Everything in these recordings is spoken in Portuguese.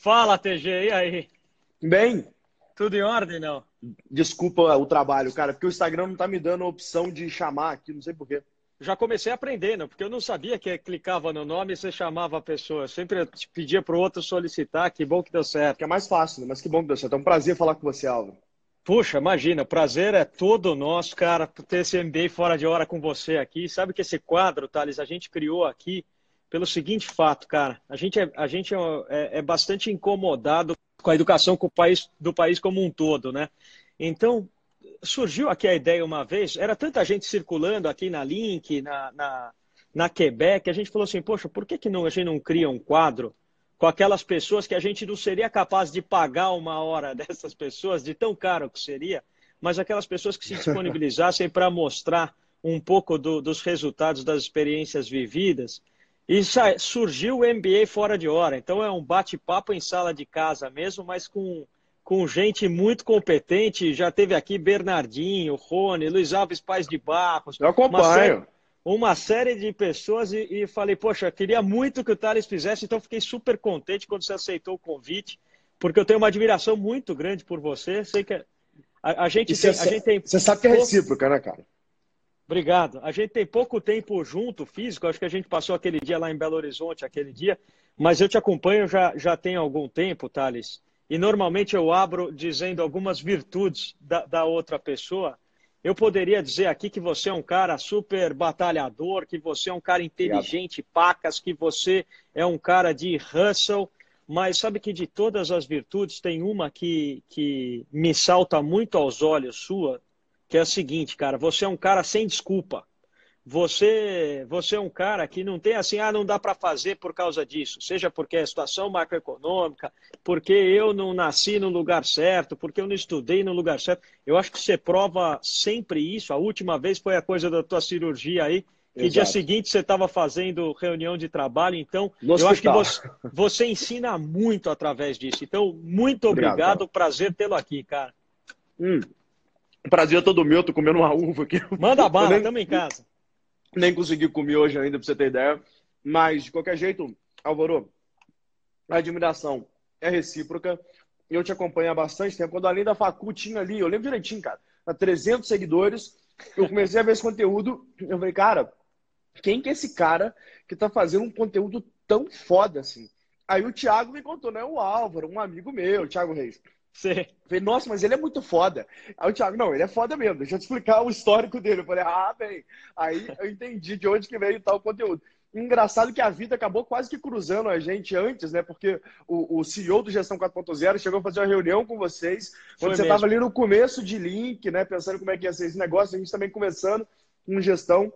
Fala, TG, e aí? Bem? Tudo em ordem, não? Desculpa o trabalho, cara, porque o Instagram não tá me dando a opção de chamar aqui, não sei porquê. Já comecei aprendendo, porque eu não sabia que clicava no nome e você chamava a pessoa. Eu sempre pedia para o outro solicitar, que bom que deu certo. Que é mais fácil, né? mas que bom que deu certo. É um prazer falar com você, Álvaro. Puxa, imagina, o prazer é todo nosso, cara, ter esse MBA fora de hora com você aqui. Sabe que esse quadro, Thales, a gente criou aqui pelo seguinte fato, cara. A gente é, a gente é, é, é bastante incomodado com a educação com o país, do país como um todo, né? Então, surgiu aqui a ideia uma vez, era tanta gente circulando aqui na Link, na, na, na Quebec, a gente falou assim, poxa, por que, que não, a gente não cria um quadro com aquelas pessoas que a gente não seria capaz de pagar uma hora dessas pessoas, de tão caro que seria, mas aquelas pessoas que se disponibilizassem para mostrar um pouco do, dos resultados das experiências vividas e surgiu o MBA fora de hora. Então é um bate-papo em sala de casa mesmo, mas com, com gente muito competente. Já teve aqui Bernardinho, Rony, Luiz Alves Pais de Barros. Eu acompanho. Uma série, uma série de pessoas e, e, falei, poxa, queria muito que o Thales fizesse, então fiquei super contente quando você aceitou o convite, porque eu tenho uma admiração muito grande por você. Sei que a, a gente, tem, a gente tem. Você sabe que é recíproca, né, cara? Obrigado. A gente tem pouco tempo junto, físico, acho que a gente passou aquele dia lá em Belo Horizonte, aquele dia, mas eu te acompanho já, já tem algum tempo, Thales, e normalmente eu abro dizendo algumas virtudes da, da outra pessoa. Eu poderia dizer aqui que você é um cara super batalhador, que você é um cara inteligente, pacas, que você é um cara de hustle, mas sabe que de todas as virtudes tem uma que, que me salta muito aos olhos sua, que é o seguinte, cara, você é um cara sem desculpa. Você, você é um cara que não tem assim, ah, não dá para fazer por causa disso, seja porque é situação macroeconômica, porque eu não nasci no lugar certo, porque eu não estudei no lugar certo. Eu acho que você prova sempre isso. A última vez foi a coisa da tua cirurgia aí, que Exato. dia seguinte você estava fazendo reunião de trabalho, então no eu hospital. acho que você, você, ensina muito através disso. Então, muito obrigado, obrigado prazer tê-lo aqui, cara. Hum. O prazer é todo meu, tô comendo uma uva aqui. Manda a bala, estamos em casa. Nem consegui comer hoje ainda, pra você ter ideia. Mas, de qualquer jeito, Álvaro, a admiração é recíproca. Eu te acompanho há bastante tempo. Quando além da facu tinha ali, eu lembro direitinho, cara, 300 seguidores. Eu comecei a ver esse conteúdo. Eu falei, cara, quem que é esse cara que tá fazendo um conteúdo tão foda assim? Aí o Thiago me contou, né? O Álvaro, um amigo meu, o Thiago Reis. Sim. Falei, nossa, mas ele é muito foda. Aí o Thiago, não, ele é foda mesmo, deixa eu te explicar o histórico dele. Eu falei, ah, bem. Aí eu entendi de onde que veio tal conteúdo. Engraçado que a vida acabou quase que cruzando a gente antes, né? Porque o, o CEO do Gestão 4.0 chegou a fazer uma reunião com vocês, quando Foi você estava ali no começo de link, né? Pensando como é que ia ser esse negócio, a gente também começando com gestão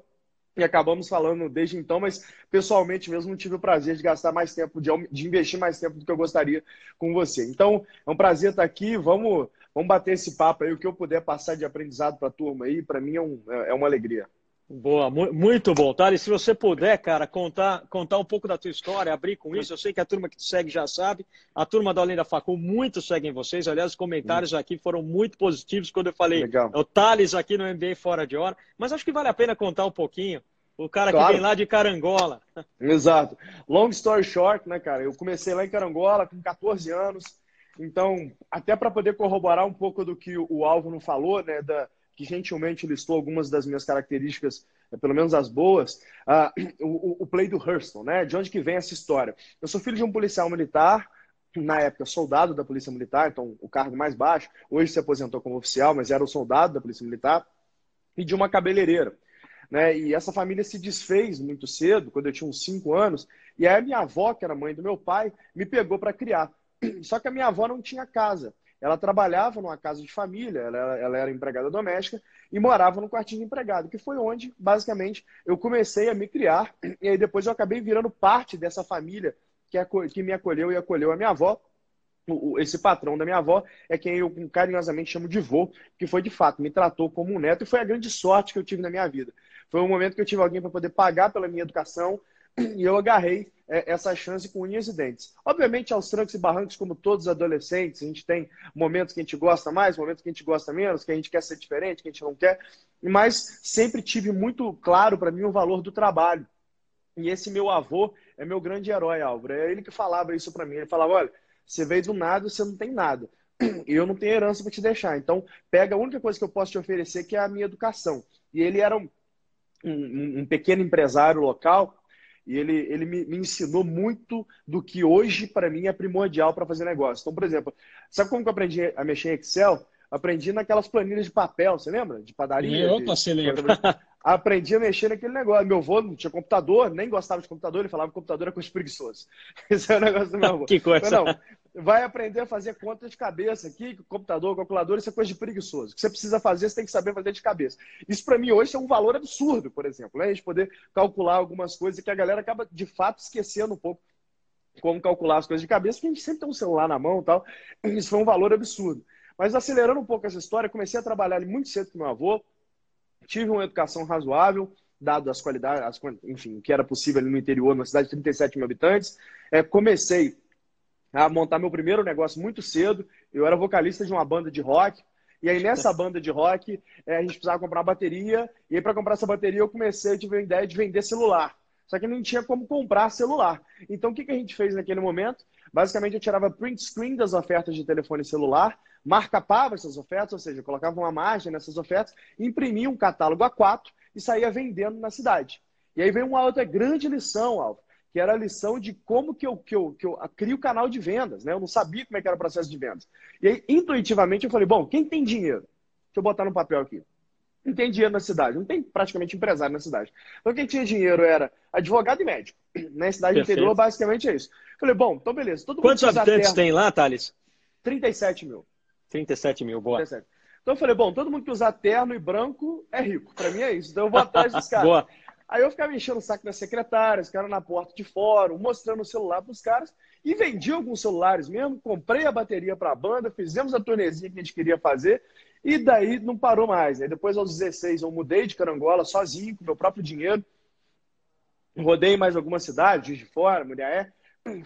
e acabamos falando desde então, mas pessoalmente mesmo não tive o prazer de gastar mais tempo, de, de, investir mais tempo do que eu gostaria com você. Então, é um prazer estar aqui. Vamos, vamos bater esse papo aí, o que eu puder passar de aprendizado para a turma aí, para mim é, um, é, é uma alegria. Boa, muito bom, Thales. Se você puder, cara, contar, contar um pouco da tua história, abrir com isso, eu sei que a turma que te segue já sabe, a turma do Além da Facul, muito seguem vocês. Aliás, os comentários hum. aqui foram muito positivos quando eu falei Legal. o Thales aqui no MBA Fora de Hora. Mas acho que vale a pena contar um pouquinho. O cara claro. que vem lá de Carangola. Exato. Long story short, né, cara? Eu comecei lá em Carangola com 14 anos. Então, até para poder corroborar um pouco do que o Álvaro falou, né, da, que gentilmente listou algumas das minhas características, eh, pelo menos as boas, uh, o, o, play do Hurston, né? De onde que vem essa história? Eu sou filho de um policial militar, na época soldado da Polícia Militar, então o cargo mais baixo, hoje se aposentou como oficial, mas era o soldado da Polícia Militar, e de uma cabeleireira. Né? E essa família se desfez muito cedo, quando eu tinha uns 5 anos, e aí a minha avó, que era mãe do meu pai, me pegou para criar. Só que a minha avó não tinha casa. Ela trabalhava numa casa de família, ela, ela era empregada doméstica e morava no quartinho de empregado, que foi onde, basicamente, eu comecei a me criar. E aí depois eu acabei virando parte dessa família que, que me acolheu e acolheu a minha avó. esse patrão da minha avó é quem eu carinhosamente chamo de vô, que foi de fato, me tratou como um neto e foi a grande sorte que eu tive na minha vida. Foi um momento que eu tive alguém para poder pagar pela minha educação, e eu agarrei é, essa chance com unhas e dentes. Obviamente, aos trancos e barrancos, como todos os adolescentes, a gente tem momentos que a gente gosta mais, momentos que a gente gosta menos, que a gente quer ser diferente, que a gente não quer, mas sempre tive muito claro para mim o valor do trabalho. E esse meu avô é meu grande herói, Álvaro. É ele que falava isso para mim. Ele falava: olha, Você veio do nada, você não tem nada. E eu não tenho herança para te deixar. Então, pega a única coisa que eu posso te oferecer, que é a minha educação. E ele era um, um, um pequeno empresário local, e ele, ele me, me, ensinou muito do que hoje, para mim, é primordial para fazer negócio. Então, por exemplo, sabe como que eu aprendi a mexer em Excel? Aprendi naquelas planilhas de papel, você lembra? De padaria? Eu, de... você lembra. Aprendi a mexer naquele negócio. Meu avô não tinha computador, nem gostava de computador, ele falava que computador era coisa preguiçosa. Esse é o negócio do meu avô. que coisa. Não, vai aprender a fazer conta de cabeça aqui, computador, calculador, isso é coisa de preguiçoso. O que você precisa fazer, você tem que saber fazer de cabeça. Isso para mim hoje é um valor absurdo, por exemplo, né? A gente poder calcular algumas coisas que a galera acaba de fato esquecendo um pouco como calcular as coisas de cabeça, porque a gente sempre tem um celular na mão e tal. Isso foi um valor absurdo. Mas acelerando um pouco essa história, comecei a trabalhar ali muito cedo com meu avô, tive uma educação razoável, dado as qualidades, as, enfim, o que era possível ali no interior, numa cidade de 37 mil habitantes. É, comecei a montar meu primeiro negócio muito cedo. Eu era vocalista de uma banda de rock. E aí, nessa banda de rock, é, a gente precisava comprar uma bateria. E aí, para comprar essa bateria, eu comecei, a tive a ideia de vender celular. Só que não tinha como comprar celular. Então, o que, que a gente fez naquele momento? Basicamente, eu tirava print screen das ofertas de telefone celular, marcapava essas ofertas, ou seja, colocava uma margem nessas ofertas, imprimia um catálogo A4 e saía vendendo na cidade. E aí vem uma outra grande lição, Alvo, que era a lição de como que eu, que eu, que eu crio o canal de vendas. Né? Eu não sabia como é que era o processo de vendas. E aí, intuitivamente, eu falei, bom, quem tem dinheiro? Deixa eu botar no papel aqui. Não tem dinheiro na cidade, não tem praticamente empresário na cidade. Então, quem tinha dinheiro era advogado e médico. Na cidade Perfeito. interior, basicamente é isso. Falei, bom, então beleza. Todo Quantos habitantes terra... tem lá, Thales? 37 mil. 37 mil, boa. 37. Então eu falei, bom, todo mundo que usar terno e branco é rico. Para mim é isso. Então eu vou atrás dos caras. boa. Aí eu ficava enchendo o saco das secretárias, cara na porta de fórum, mostrando o celular para os caras e vendi alguns celulares mesmo, comprei a bateria para a banda, fizemos a turnezinha que a gente queria fazer e daí não parou mais. Aí depois aos 16 eu mudei de Carangola sozinho, com meu próprio dinheiro. Rodei mais algumas cidades, de fora, Muriaé.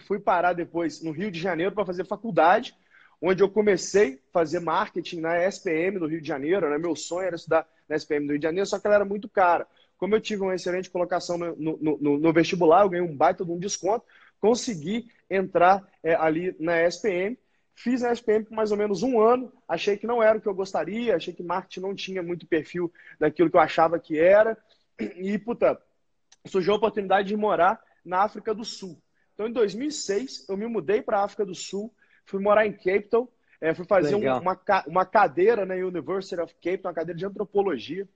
Fui parar depois no Rio de Janeiro para fazer faculdade onde eu comecei a fazer marketing na SPM do Rio de Janeiro. Né? Meu sonho era estudar na SPM do Rio de Janeiro, só que ela era muito cara. Como eu tive uma excelente colocação no, no, no, no vestibular, eu ganhei um baita de um desconto, consegui entrar é, ali na SPM. Fiz a SPM por mais ou menos um ano, achei que não era o que eu gostaria, achei que marketing não tinha muito perfil daquilo que eu achava que era. E, puta, surgiu a oportunidade de morar na África do Sul. Então, em 2006, eu me mudei para a África do Sul, fui morar em Cape Town, é, fui fazer um, uma, uma cadeira na University of Cape Town, uma cadeira de antropologia.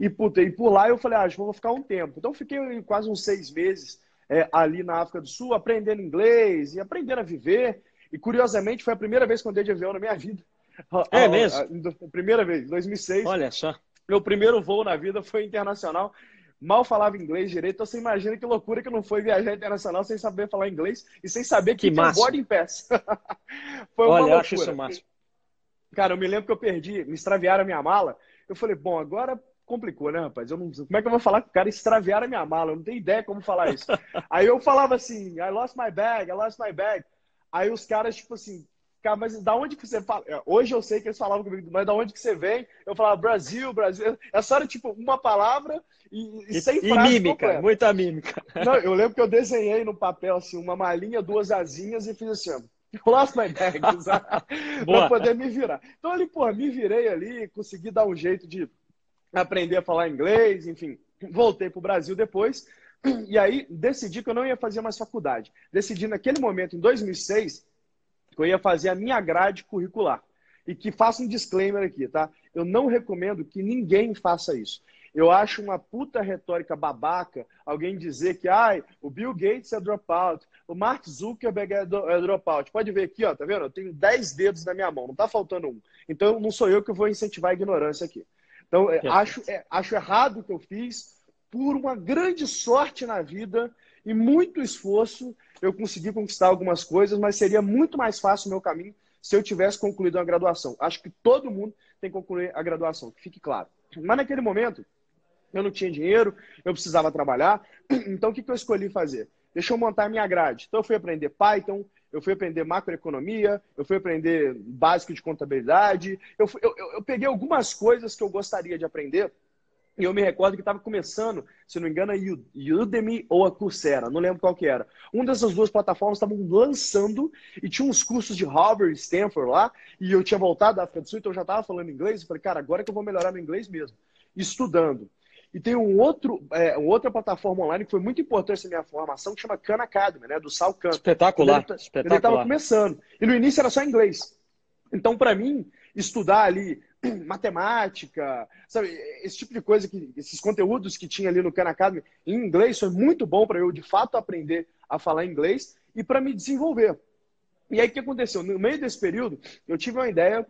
E, puta, e por lá eu falei, ah, acho que vou ficar um tempo. Então fiquei quase uns seis meses é, ali na África do Sul, aprendendo inglês e aprendendo a viver. E curiosamente foi a primeira vez que eu andei de avião na minha vida. É mesmo? A, a, primeira vez, 2006. Olha só. Meu primeiro voo na vida foi internacional mal falava inglês direito, então você imagina que loucura que não foi viajar internacional sem saber falar inglês e sem saber que, que um boarding pass. foi uma Olha, loucura. eu acho isso massa. Cara, eu me lembro que eu perdi, me extraviaram a minha mala. Eu falei, bom, agora complicou, né, rapaz? Eu não, como é que eu vou falar com o cara extraviar a minha mala? Eu não tenho ideia como falar isso. Aí eu falava assim, I lost my bag, I lost my bag. Aí os caras, tipo assim, Cara, mas da onde que você fala? É, hoje eu sei que eles falavam comigo, mas da onde que você vem? Eu falava Brasil, Brasil. É só era tipo uma palavra e, e sem frase. E mímica, completa. muita mímica. Não, eu lembro que eu desenhei no papel assim, uma malinha, duas asinhas e fiz assim, lost my bag, pra poder me virar. Então ali, pô, me virei ali, consegui dar um jeito de aprender a falar inglês, enfim. Voltei pro Brasil depois. E aí decidi que eu não ia fazer mais faculdade. Decidi naquele momento, em 2006, que eu ia fazer a minha grade curricular. E que faça um disclaimer aqui, tá? Eu não recomendo que ninguém faça isso. Eu acho uma puta retórica babaca alguém dizer que ai, o Bill Gates é dropout, o Mark Zuckerberg é, é dropout. Pode ver aqui, ó, tá vendo? Eu tenho 10 dedos na minha mão, não tá faltando um. Então não sou eu que vou incentivar a ignorância aqui. Então, é, acho, é, acho errado o que eu fiz, por uma grande sorte na vida e muito esforço, eu consegui conquistar algumas coisas, mas seria muito mais fácil o meu caminho se eu tivesse concluído a graduação. Acho que todo mundo tem que concluir a graduação, que fique claro. Mas naquele momento, eu não tinha dinheiro, eu precisava trabalhar, então o que, eu escolhi fazer? Deixa eu montar minha grade. Então eu fui aprender Python, eu fui aprender macroeconomia, eu fui aprender básico de contabilidade, eu, fui, eu, eu peguei algumas coisas que eu gostaria de aprender E eu me recordo que estava começando, se não me engano, a Udemy ou a Coursera, não lembro qual que era. Uma dessas duas plataformas estavam lançando e tinha uns cursos de Harvard, Stanford lá, e eu tinha voltado da África do Sul, então eu já estava falando inglês, e falei, cara, agora que eu vou melhorar meu inglês mesmo, estudando. E tem um outro, é, outra plataforma online que foi muito importante na minha formação, que chama Khan Academy, né? Do Sal Khan. Espetacular. Ele, espetacular. Ele estava começando. E no início era só inglês. Então, para mim, estudar ali matemática, sabe, esse tipo de coisa, que, esses conteúdos que tinha ali no Khan Academy em inglês, foi muito bom para eu, de fato, aprender a falar inglês e para me desenvolver. E aí, o que aconteceu? No meio desse período, eu tive uma ideia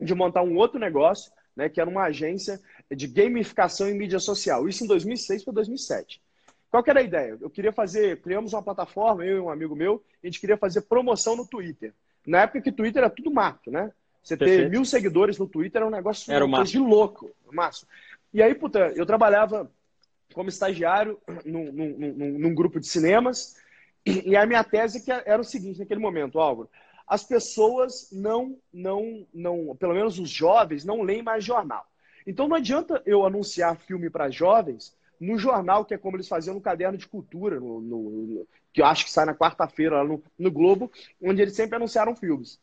de montar um outro negócio, né, que era uma agência de gamificação em mídia social. Isso em 2006 para 2007. Qual era a ideia? Eu queria fazer, criamos uma plataforma, eu e um amigo meu, a gente queria fazer promoção no Twitter. Na época que Twitter era tudo mato, né? Você Perfeito. ter mil seguidores no Twitter era um negócio era uma de louco, massa. E aí, puta, eu trabalhava como estagiário num, num, num, num grupo de cinemas, e a minha tese era o seguinte naquele momento, Álvaro, as pessoas não, não, não, pelo menos os jovens, não leem mais jornal. Então não adianta eu anunciar filme para jovens no jornal, que é como eles faziam no caderno de cultura, no, no, no que eu acho que sai na quarta-feira lá no, no Globo, onde eles sempre anunciaram filmes.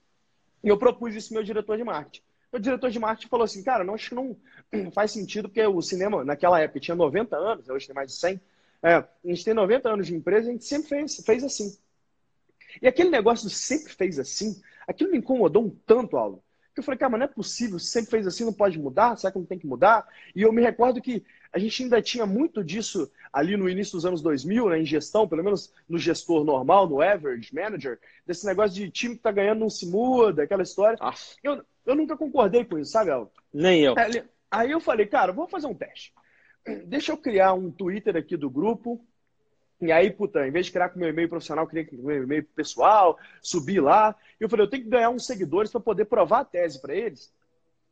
E eu propus isso ao meu diretor de marketing. O diretor de marketing falou assim, cara, não acho que não faz sentido, porque o cinema, naquela época, tinha 90 anos, hoje tem mais de 100. É, a gente tem 90 anos de empresa, a gente sempre fez, fez assim. E aquele negócio sempre fez assim, aquilo me incomodou um tanto, Alvo. Que eu falei, cara, mas não é possível, sempre fez assim, não pode mudar? Será que não tem que mudar? E eu me recordo que a gente ainda tinha muito disso ali no início dos anos 2000, né, em gestão, pelo menos no gestor normal, no average manager, desse negócio de time que tá ganhando não se muda, aquela história. Eu, eu nunca concordei com isso, sabe, Alvo? Nem eu. Aí eu falei, cara, vou fazer um teste. Deixa eu criar um Twitter aqui do grupo, e aí, puta, em vez de criar com meu e-mail profissional, criei com meu e-mail pessoal, subi lá. E eu falei, eu tenho que ganhar uns seguidores para poder provar a tese para eles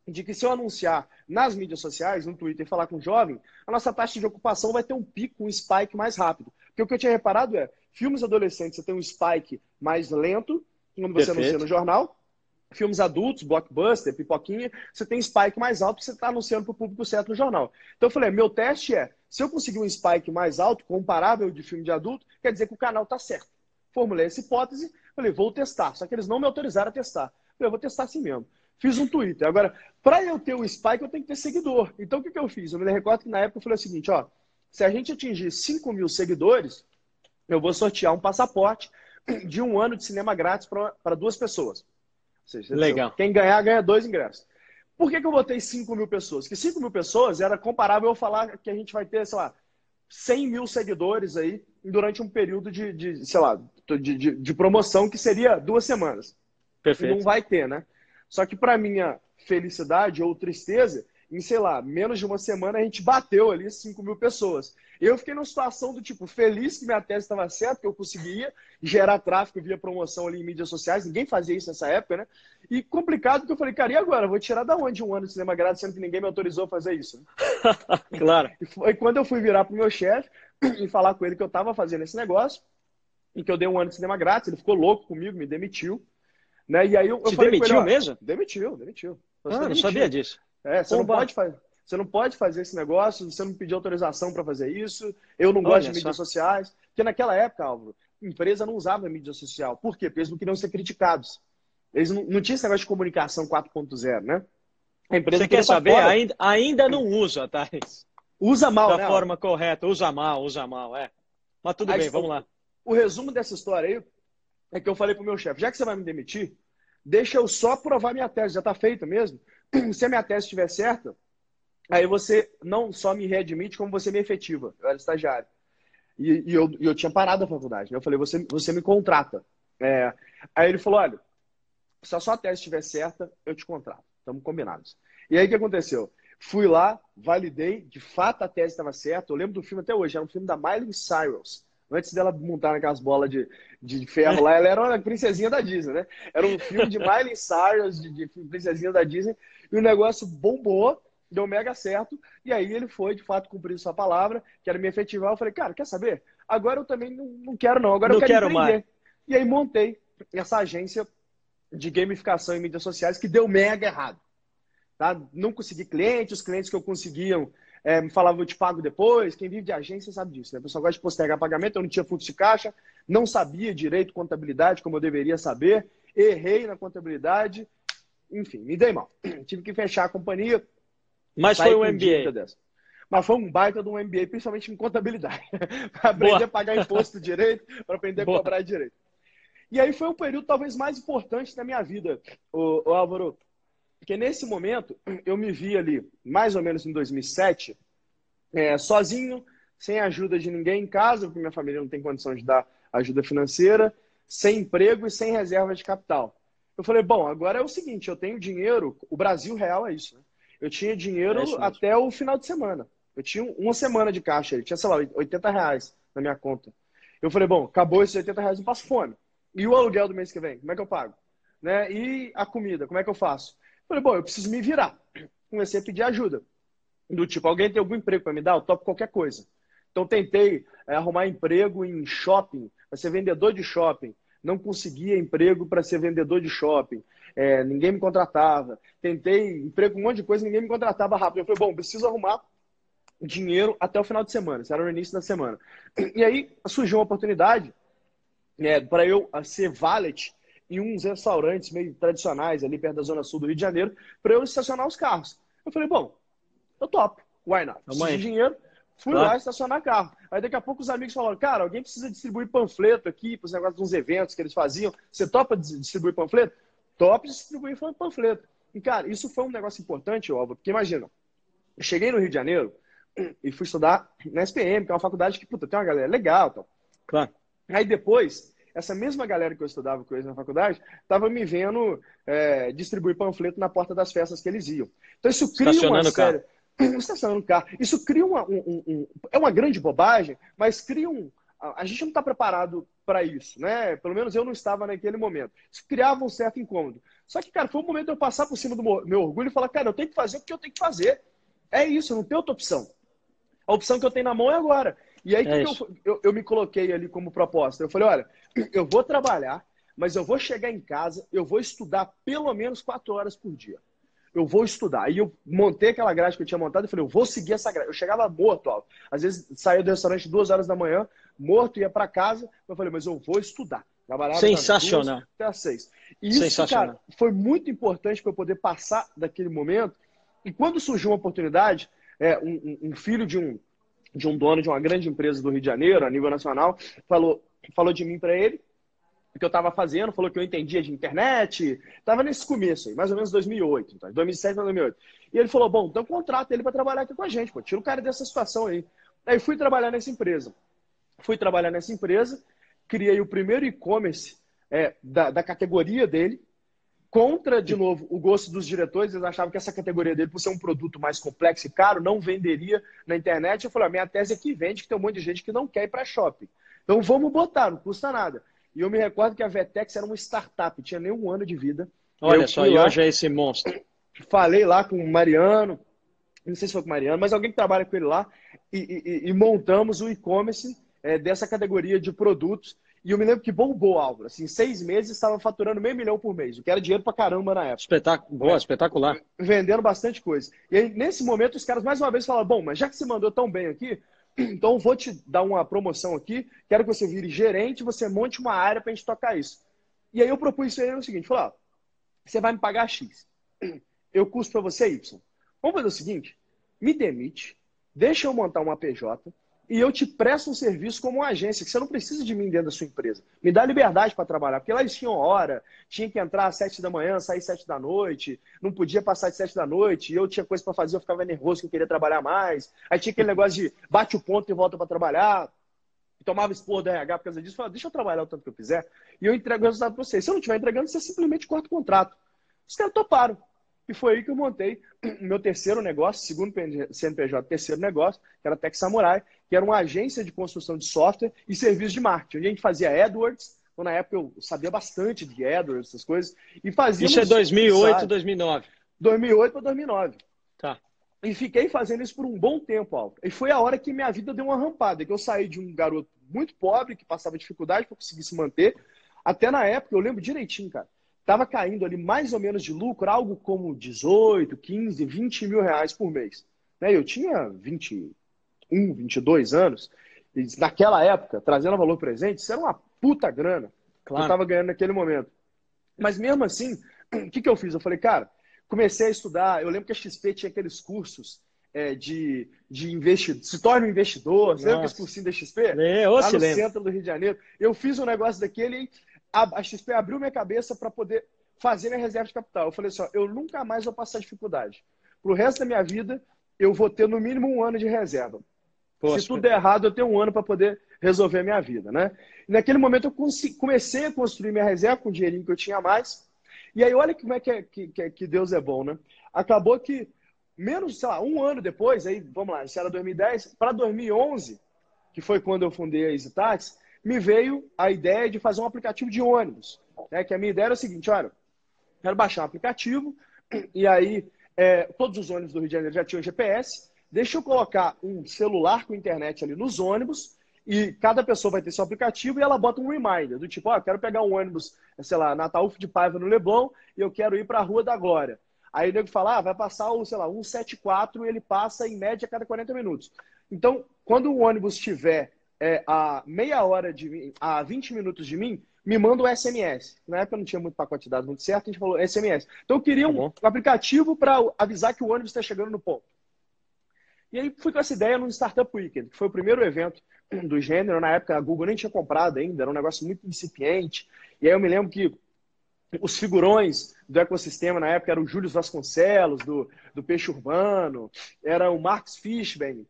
de que se eu anunciar nas mídias sociais, no Twitter, e falar com o jovem, a nossa taxa de ocupação vai ter um pico, um spike mais rápido. Porque o que eu tinha reparado é, filmes adolescentes, você tem um spike mais lento, quando você Perfeito. anuncia no jornal, filmes adultos, blockbuster, pipoquinha, você tem spike mais alto que você está anunciando para o público certo no jornal. Então eu falei, meu teste é, se eu conseguir um spike mais alto, comparável de filme de adulto, quer dizer que o canal está certo. Formulei essa hipótese, falei, vou testar. Só que eles não me autorizaram a testar. Falei, eu vou testar assim mesmo. Fiz um Twitter. Agora, para eu ter o spike, eu tenho que ter seguidor. Então o que, que eu fiz? Eu me recordo que na época eu falei o seguinte, ó, se a gente atingir 5 mil seguidores, eu vou sortear um passaporte de um ano de cinema grátis para duas pessoas. Seja, Legal. Quem ganhar, ganha dois ingressos. Por que, que eu botei 5 mil pessoas? Porque 5 mil pessoas era comparável eu falar que a gente vai ter, sei lá, 100 mil seguidores aí durante um período de, de sei lá, de, de, de, promoção que seria duas semanas. Perfeito. não vai ter, né? Só que para minha felicidade ou tristeza, em, sei lá, menos de uma semana a gente bateu ali 5 mil pessoas. Eu fiquei numa situação do tipo, feliz que minha tese estava certa, que eu conseguia gerar tráfego via promoção ali em mídias sociais, ninguém fazia isso nessa época, né? E complicado que eu falei, cara, e agora? Vou tirar da onde um ano de cinema grátis, sendo que ninguém me autorizou a fazer isso? claro. E foi quando eu fui virar pro meu chefe e falar com ele que eu estava fazendo esse negócio, e que eu dei um ano de cinema grátis, ele ficou louco comigo, me demitiu. Né? E aí eu, eu demitiu ele, mesmo? Demitiu, demitiu. ah, não sabia disso. É, você não pode fazer. Você não pode fazer esse negócio, você não pediu autorização para fazer isso. Eu não gosto Olha de mídias só. sociais. Porque naquela época, Álvaro, empresa não usava mídia social. Por quê? Porque eles não queriam ser criticados. Eles não, não tinham esse negócio de comunicação 4.0, né? A empresa você quer saber? Ainda, ainda não usa, tá? Usa mal, Da né, forma correta. Usa mal, usa mal, é. Mas tudo aí, bem, vamos lá. O resumo dessa história aí é que eu falei pro meu chefe, já que você vai me demitir, deixa eu só provar minha tese, já está feita mesmo. Se a minha tese estiver certa, Aí você não só me readmite, como você me efetiva. Eu era estagiário. E, e eu, eu tinha parado a faculdade. Né? Eu falei, você, você me contrata. É... Aí ele falou, olha, se a sua tese estiver certa, eu te contrato. Estamos combinados. E aí o que aconteceu? Fui lá, validei, de fato a tese estava certa. Eu lembro do filme até hoje, era um filme da Miley Cyrus. Antes dela montar naquelas bolas de, de ferro lá, ela era uma princesinha da Disney, né? Era um filme de Miley Cyrus, de, de princesinha da Disney, e o negócio bombou deu mega certo. E aí ele foi, de fato, cumprir sua palavra, que era me efetivar. Eu falei, cara, quer saber? Agora eu também não, não quero, não. Agora não eu quero, quero mais. E aí montei essa agência de gamificação em mídias sociais que deu mega errado. Tá? Não consegui clientes, os clientes que eu conseguiam é, me falava, eu te pago depois. Quem vive de agência sabe disso, né? O pessoal gosta de postergar pagamento, eu não tinha fluxo de caixa, não sabia direito contabilidade como eu deveria saber, errei na contabilidade, enfim, me dei mal. Tive que fechar a companhia. Mas foi um MBA. Mas foi um baita de um MBA, principalmente em contabilidade. para aprender Boa. a pagar imposto direito, para aprender Boa. a cobrar direito. E aí foi um período talvez mais importante da minha vida, o, o Álvaro. Porque nesse momento, eu me vi ali, mais ou menos em 2007, é, sozinho, sem ajuda de ninguém em casa, porque minha família não tem condição de dar ajuda financeira, sem emprego e sem reserva de capital. Eu falei, bom, agora é o seguinte, eu tenho dinheiro, o Brasil real é isso, né? Eu tinha dinheiro é até o final de semana. Eu tinha uma semana de caixa, eu tinha, sei lá, 80 reais na minha conta. Eu falei, bom, acabou esses 80 reais, não passo fome. E o aluguel do mês que vem, como é que eu pago? Né? E a comida, como é que eu faço? Falei, bom, eu preciso me virar. Comecei a pedir ajuda. Do tipo, alguém tem algum emprego para me dar? Eu topo qualquer coisa. Então, tentei é, arrumar emprego em shopping, para ser vendedor de shopping. Não conseguia emprego para ser vendedor de shopping. É, ninguém me contratava. Tentei emprego, um monte de coisa, ninguém me contratava rápido. Eu falei, bom, preciso arrumar dinheiro até o final de semana. Isso era o início da semana. E aí surgiu uma oportunidade né, para eu ser valet em uns restaurantes meio tradicionais ali perto da zona sul do Rio de Janeiro para eu estacionar os carros. Eu falei, bom, eu topo, why not? Preciso de dinheiro, fui claro. lá estacionar carro. Aí daqui a pouco os amigos falaram, cara, alguém precisa distribuir panfleto aqui para os negócios de uns eventos que eles faziam. Você topa distribuir panfleto? Top distribuir panfleto. E, cara, isso foi um negócio importante, óbvio, porque imagina, eu cheguei no Rio de Janeiro e fui estudar na SPM, que é uma faculdade que, puta, tem uma galera legal. Tal. Claro. Aí depois, essa mesma galera que eu estudava com eles na faculdade estava me vendo é, distribuir panfleto na porta das festas que eles iam. Então isso cria uma série... Estacionando carro. Isso cria uma, um, um, é uma grande bobagem, mas cria um. A gente não está preparado para isso, né? Pelo menos eu não estava naquele momento. Isso criava um certo incômodo. Só que, cara, foi um momento de eu passar por cima do meu orgulho e falar, cara, eu tenho que fazer o que eu tenho que fazer. É isso, não tem outra opção. A opção que eu tenho na mão é agora. E aí, é que eu, eu, eu, me coloquei ali como proposta? Eu falei, olha, eu vou trabalhar, mas eu vou chegar em casa, eu vou estudar pelo menos quatro horas por dia. Eu vou estudar. Aí eu montei aquela grade que eu tinha montado e falei, eu vou seguir essa grade. Eu chegava morto. Às vezes saía do restaurante duas horas da manhã, morto, ia para casa. Eu falei, mas eu vou estudar. Trabalhava Sensacional. Duas, até às seis. E isso, cara, foi muito importante para eu poder passar daquele momento. E quando surgiu uma oportunidade, é, um, um filho de um de um dono de uma grande empresa do Rio de Janeiro, a nível nacional, falou, falou de mim para ele, o que eu estava fazendo, falou que eu entendia de internet, estava nesse começo aí, mais ou menos 2008, então, 2007 para 2008. E ele falou, bom, então contrata ele para trabalhar aqui com a gente, pô, tira o cara dessa situação aí. Aí fui trabalhar nessa empresa. Fui trabalhar nessa empresa, criei o primeiro e-commerce é, da, da categoria dele, contra, de novo, o gosto dos diretores. Eles achavam que essa categoria dele, por ser um produto mais complexo e caro, não venderia na internet. Eu falei, a minha tese é que vende, que tem um monte de gente que não quer ir para shopping. Então vamos botar, não custa nada. E eu me recordo que a Vetex era uma startup, tinha nem um ano de vida. Olha eu só, e hoje é esse monstro. Falei lá com o Mariano, não sei se foi com o Mariano, mas alguém que trabalha com ele lá, e, e, e montamos o e-commerce é, dessa categoria de produtos. E eu me lembro que bombou, Álvaro. Assim, seis meses estava faturando meio milhão por mês, o que era dinheiro pra caramba na época. Espetáculo. Boa, espetacular. Vendendo bastante coisa. E aí, nesse momento, os caras mais uma vez falaram: bom, mas já que você mandou tão bem aqui, então vou te dar uma promoção aqui. Quero que você vire gerente, você monte uma área para a gente tocar isso. E aí eu propus isso aí no seguinte: falou, você vai me pagar X. Eu custo para você Y. Vamos fazer o seguinte: me demite, deixa eu montar uma PJ e eu te presto um serviço como uma agência, que você não precisa de mim dentro da sua empresa. Me dá liberdade para trabalhar, porque lá eles tinham hora, tinha que entrar às sete da manhã, sair às sete da noite, não podia passar de sete da noite, e eu tinha coisa para fazer, eu ficava nervoso que eu queria trabalhar mais. Aí tinha aquele negócio de bate o ponto e volta para trabalhar. E tomava expor do RH por causa disso, falava, deixa eu trabalhar o tanto que eu quiser, e eu entrego o resultado para você. Se eu não estiver entregando, você simplesmente corta o contrato. Os caras toparam. E foi aí que eu montei o meu terceiro negócio, segundo CNPJ, terceiro negócio, que era Tech Samurai, que era uma agência de construção de software e serviços de marketing. Onde a gente fazia AdWords, então, na época eu sabia bastante de AdWords, essas coisas, e fazia. Isso é 2008, sabe? 2009. 2008 para 2009. Tá. E fiquei fazendo isso por um bom tempo, Alto. E foi a hora que minha vida deu uma rampada, que eu saí de um garoto muito pobre, que passava dificuldade para conseguir se manter, até na época, eu lembro direitinho, cara estava caindo ali mais ou menos de lucro, algo como 18, 15, 20 mil reais por mês. Né? Eu tinha 21, 22 anos, e naquela época, trazendo valor presente, isso era uma puta grana claro. que eu estava ganhando naquele momento. Mas mesmo assim, o que, que eu fiz? Eu falei, cara, comecei a estudar. Eu lembro que a XP tinha aqueles cursos é, de, de investidor, se torna um investidor. Você lembra esse cursinho da XP? É, Lá no lembro. centro do Rio de Janeiro. Eu fiz um negócio daquele e a, a XP abriu minha cabeça para poder fazer minha reserva de capital. Eu falei assim, ó, eu nunca mais vou passar dificuldade. Pro resto da minha vida, eu vou ter no mínimo um ano de reserva. Poxa, se tudo der errado, eu tenho um ano para poder resolver a minha vida, né? E naquele momento eu comecei a construir minha reserva com o dinheirinho que eu tinha mais. E aí, olha como é que, é, que, que Deus é bom, né? Acabou que, menos, sei lá, um ano depois, aí, vamos lá, isso era 2010, para 2011, que foi quando eu fundei a EasyTax, me veio a ideia de fazer um aplicativo de ônibus. Né? Que a minha ideia era o seguinte, olha, quero baixar um aplicativo, e aí é, todos os ônibus do Rio de Janeiro já tinham GPS, deixa eu colocar um celular com internet ali nos ônibus, e cada pessoa vai ter seu aplicativo e ela bota um reminder, do tipo, ó, oh, quero pegar um ônibus, sei lá, na Taúfo de Paiva, no Leblon, e eu quero ir para a Rua da Glória. Aí o nego fala, ah, vai passar o, sei lá, 174 e ele passa em média a cada 40 minutos. Então, quando o ônibus estiver é, a meia hora de a 20 minutos de mim, me manda o SMS. Na época não tinha muito pacote de dados muito certo, a gente falou SMS. Então eu queria um, tá um aplicativo para avisar que o ônibus está chegando no ponto. E aí fui com essa ideia no Startup Weekend, que foi o primeiro evento do gênero. Na época a Google nem tinha comprado ainda, era um negócio muito incipiente. E aí eu me lembro que os figurões do ecossistema na época eram o Júlio Vasconcelos, do, do Peixe Urbano, era o Marcos Fishbein,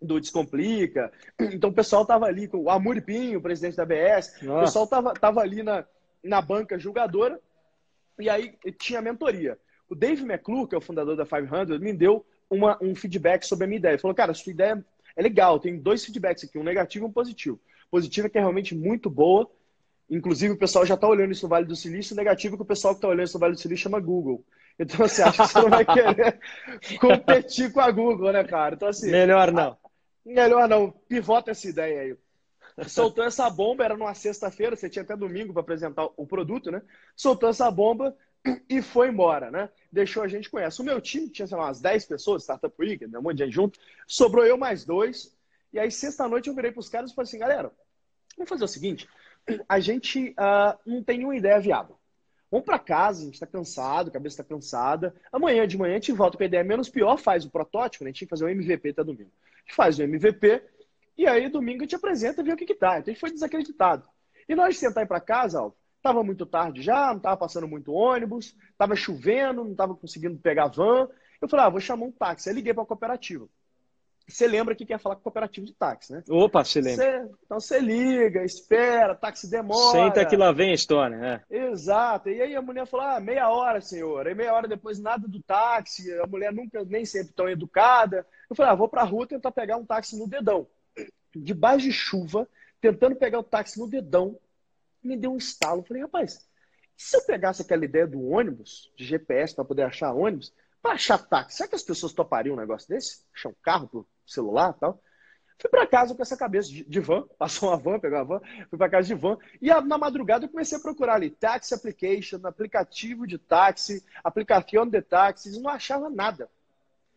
do Descomplica. Então o pessoal tava ali, com o Amur Pinho, presidente da BS, Nossa. o pessoal tava, tava ali na, na banca julgadora, e aí tinha mentoria. O Dave McClure, que é o fundador da 500, me deu uma, um feedback sobre a minha ideia. Ele falou, cara, sua ideia é legal, tem dois feedbacks aqui, um negativo e um positivo. Positivo é que é realmente muito boa, inclusive o pessoal já está olhando isso no Vale do Silício, o negativo é que o pessoal que está olhando isso no Vale do Silício chama Google. Então, você assim, acha que você não vai querer competir com a Google, né, cara? Então, assim. Melhor não. Melhor não. Pivota essa ideia aí. Soltou essa bomba, era numa sexta-feira, você tinha até domingo para apresentar o produto, né? Soltou essa bomba e foi embora, né? Deixou a gente com essa. O meu time tinha, sei lá, umas 10 pessoas, Startup Week, um monte de gente junto. Sobrou eu mais dois. E aí, sexta-noite, eu virei para os caras e falei assim, galera, vamos fazer o seguinte, a gente uh, não tem nenhuma ideia viável. Vamos para casa, a gente está cansado, a cabeça está cansada. Amanhã de manhã a gente volta com a ideia menos pior, faz o protótipo, né? a gente tinha que fazer um MVP até domingo. Faz o MVP e aí domingo a gente apresenta e vê o que, que tá. Então a gente foi desacreditado. E nós sentar ir para casa, Alvo, tava muito tarde já, não tava passando muito ônibus, tava chovendo, não tava conseguindo pegar van. Eu falei, ah, vou chamar um táxi. Aí liguei para a cooperativa. Você lembra que quer falar com cooperativa de táxi, né? Opa, você lembra. Você, então você liga, espera, táxi demora. Senta que lá vem a história, né? Exato. E aí a mulher falou: ah, meia hora, senhor. Aí meia hora depois nada do táxi, a mulher nunca, nem sempre tão educada. Eu falei: ah, vou pra rua tentar pegar um táxi no dedão. Debaixo de chuva, tentando pegar o táxi no dedão, me deu um estalo. Falei: rapaz, se eu pegasse aquela ideia do ônibus, de GPS para poder achar ônibus, para achar táxi, será que as pessoas topariam um negócio desse? Achar um carro pro celular e tal. Fui para casa com essa cabeça de, de, van, passou uma van, pegou a van, fui para casa de van. E na madrugada eu comecei a procurar ali taxi application, aplicativo de táxi, aplicativo de táxis, não achava nada.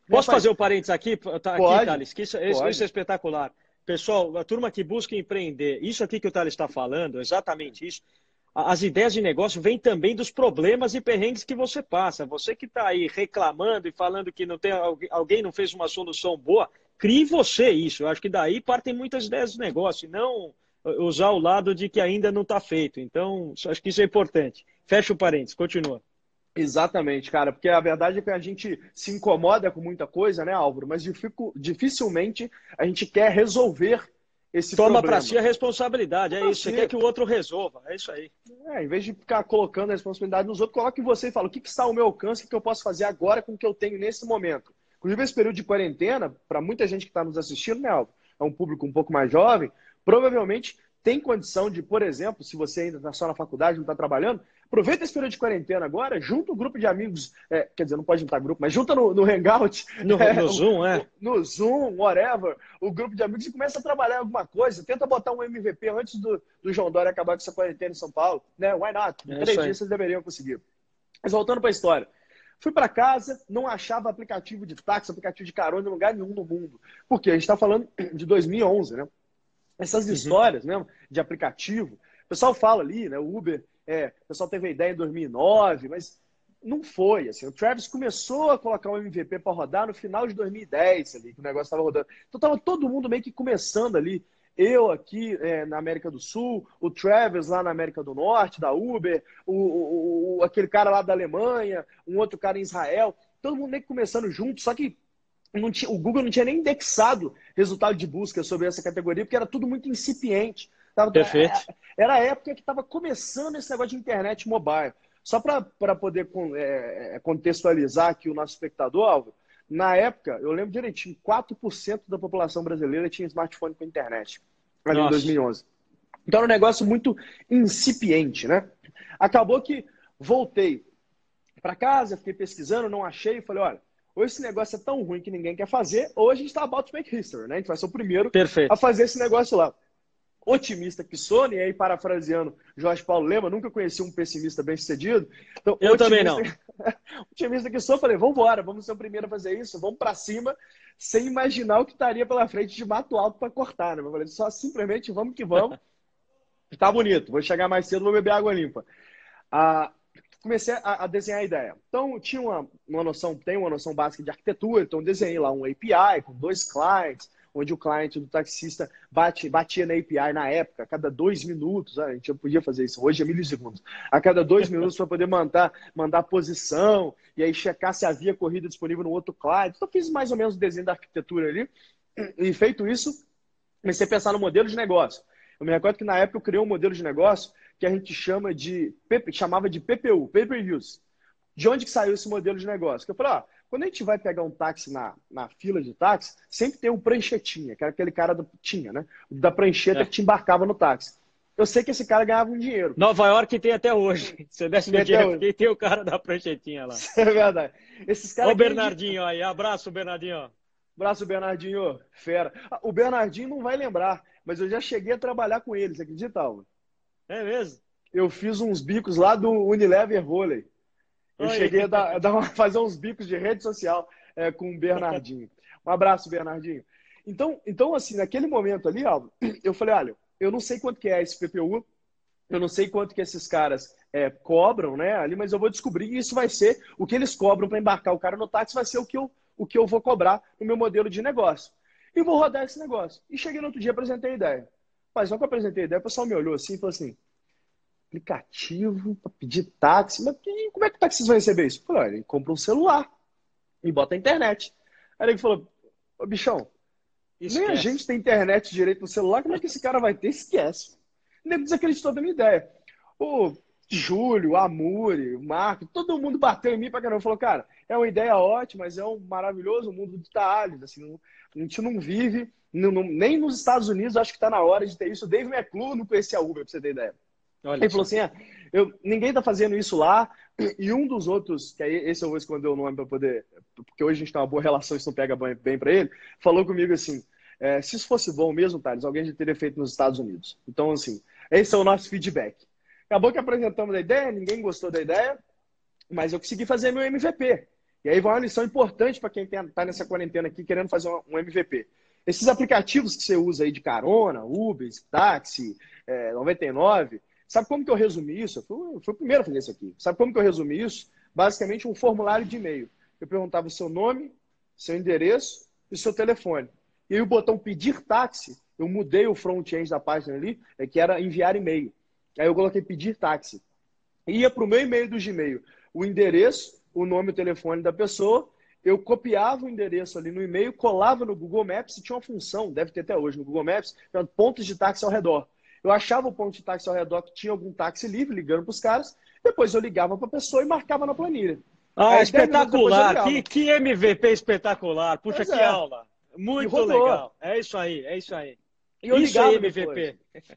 Posso fazer o um parênteses aqui, tá, aqui Thales? Que isso, isso, isso é espetacular. Pessoal, a turma que busca empreender, isso aqui que o Thales está falando, exatamente isso. As ideias de negócio vêm também dos problemas e perrengues que você passa. Você que está aí reclamando e falando que não tem, alguém não fez uma solução boa, crie você isso. Eu acho que daí partem muitas ideias de negócio, e não usar o lado de que ainda não está feito. Então, acho que isso é importante. Fecha o parênteses, continua. Exatamente, cara, porque a verdade é que a gente se incomoda com muita coisa, né, Álvaro? Mas dificilmente a gente quer resolver esse Toma para si a responsabilidade, é isso. Você quer que o outro resolva, é isso aí. É, em vez de ficar colocando a responsabilidade nos outros, coloque você e fala: o que, que está ao meu alcance, o que eu posso fazer agora com o que eu tenho nesse momento. Inclusive, esse período de quarentena, para muita gente que está nos assistindo, né, Alvo? É um público um pouco mais jovem, provavelmente tem condição de, por exemplo, se você ainda está só na faculdade, não está trabalhando, aproveita esse período de quarentena agora, junta um grupo de amigos, é, quer dizer, não pode juntar grupo, mas junta no, no Hangout. No, é, no Zoom, é. No, Zoom, whatever, o grupo de amigos e começa a trabalhar alguma coisa, tenta botar um MVP antes do, do João Dória acabar com essa quarentena em São Paulo, né? Why not? Em é três dias vocês deveriam conseguir. Mas voltando para a história. Fui para casa, não achava aplicativo de táxi, aplicativo de carona em lugar nenhum no mundo. Porque a gente está falando de 2011, né? Essas uhum. histórias mesmo de aplicativo. O pessoal fala ali, né? O Uber, é, o pessoal teve a ideia em 2009, mas não foi. Assim, o Travis começou a colocar um MVP para rodar no final de 2010, ali, que o negócio estava rodando. Então estava todo mundo meio que começando ali eu aqui é, na América do Sul, o Travis lá na América do Norte, da Uber, o, o, o, aquele cara lá da Alemanha, um outro cara em Israel, todo mundo meio que começando junto, só que tinha, o Google não tinha nem indexado resultado de busca sobre essa categoria, porque era tudo muito incipiente. Tava, Perfeito. Era a época que estava começando esse negócio de internet mobile. Só para poder é, é, contextualizar aqui o nosso espectador, Álvaro, na época, eu lembro direitinho, 4% da população brasileira tinha smartphone com internet, ali Nossa. em 2011. Então era um negócio muito incipiente, né? Acabou que voltei para casa, fiquei pesquisando, não achei, falei, olha, ou esse negócio é tão ruim que ninguém quer fazer, ou a gente está about to make history, né? A gente vai ser o primeiro Perfeito. a fazer esse negócio lá otimista que sou, e aí parafraseando Jorge Paulo Lema, nunca conheci um pessimista bem sucedido. Então, eu também não. otimista que sou, falei, vamos embora, vamos ser o primeiro a fazer isso, vamos para cima, sem imaginar o que estaria pela frente de mato alto para cortar, né? Eu falei, só simplesmente vamos que vamos. tá bonito, vou chegar mais cedo, vou beber água limpa. Ah, comecei a, a, desenhar a ideia. Então, tinha uma, uma noção, tem uma noção básica de arquitetura, então desenhei lá um API com dois clients, onde o cliente do taxista bate, batia na API na época, a cada dois minutos, a gente podia fazer isso, hoje é milissegundos, a cada dois minutos para poder mandar, mandar posição e aí checar se havia corrida disponível no outro cliente. Então, fiz mais ou menos o desenho da arquitetura ali, e feito isso, comecei a pensar no modelo de negócio. Eu me recordo que na época eu criei um modelo de negócio que a gente chama de, chamava de PPU, Pay Per Use. De onde que saiu esse modelo de negócio? Que eu falei, ó, quando a gente vai pegar um táxi na, na fila de táxi, sempre tem um pranchetinha, que era aquele cara do, tinha, né? Da prancheta é. que te embarcava no táxi. Eu sei que esse cara ganhava um dinheiro. Nova York tem até hoje. Você desce no dia tem o cara da pranchetinha lá. É verdade. Esses caras. Ó o Bernardinho aí. Abraço, Bernardinho. Abraço, Bernardinho. Fera. Ah, o Bernardinho não vai lembrar, mas eu já cheguei a trabalhar com ele. Você acredita, Alva? É mesmo? Eu fiz uns bicos lá do Unilever Vôlei. Eu Oi. cheguei a, dar, a dar uma, fazer uns bicos de rede social é, com o Bernardinho. Um abraço, Bernardinho. Então, então, assim, naquele momento ali, Alvo, eu falei, olha, eu não sei quanto que é esse PPU, eu não sei quanto que esses caras é, cobram, né, ali, mas eu vou descobrir e isso vai ser o que eles cobram para embarcar o cara no táxi, vai ser o que, eu, o que eu vou cobrar no meu modelo de negócio. E vou rodar esse negócio. E cheguei no outro dia, apresentei a ideia. Mas só que eu apresentei a ideia, o pessoal me olhou assim e falou assim: aplicativo para pedir táxi. Mas como é que o táxi vai receber isso? Falei, olha, ele compra um celular e bota a internet. Aí ele falou, ô bichão, Esquece. nem a gente tem internet direito no celular, como é que esse cara vai ter? Esquece. Nem desacreditou da minha ideia. O Júlio, o Amuri, o Marco, todo mundo bateu em mim para caramba. Falou, cara, é uma ideia ótima, mas é um maravilhoso mundo de detalhes. Assim, a gente não vive, não, não, nem nos Estados Unidos, acho que está na hora de ter isso. O Dave McClure não conhecia a Uber, para você ter ideia. Olha ele falou assim: ah, eu, ninguém está fazendo isso lá. E um dos outros, que aí esse eu vou esconder o nome para poder. Porque hoje a gente tem uma boa relação, isso não pega bem para ele, falou comigo assim: é, se isso fosse bom mesmo, Thales, alguém já teria feito nos Estados Unidos. Então, assim, esse é o nosso feedback. Acabou que apresentamos a ideia, ninguém gostou da ideia, mas eu consegui fazer meu MVP. E aí vai uma lição importante para quem está nessa quarentena aqui querendo fazer um MVP. Esses aplicativos que você usa aí de carona, Uber, táxi, é, 99, Sabe como que eu resumi isso? Eu fui, fui o primeiro a fazer isso aqui. Sabe como que eu resumi isso? Basicamente um formulário de e-mail. Eu perguntava o seu nome, seu endereço e seu telefone. E aí o botão pedir táxi, eu mudei o front-end da página ali, é que era enviar e-mail. Aí eu coloquei pedir táxi. Ia para o meu e-mail do Gmail o endereço, o nome e o telefone da pessoa, eu copiava o endereço ali no e-mail, colava no Google Maps e tinha uma função, deve ter até hoje no Google Maps, pontos de táxi ao redor. Eu achava o ponto de táxi ao redor que tinha algum táxi livre, ligando para os caras. Depois eu ligava para a pessoa e marcava na planilha. Ah, Aí, espetacular! Que, que MVP espetacular! Puxa, pois que é. aula! Muito legal! É isso aí, é isso aí. E eu isso aí, MVP. Depois.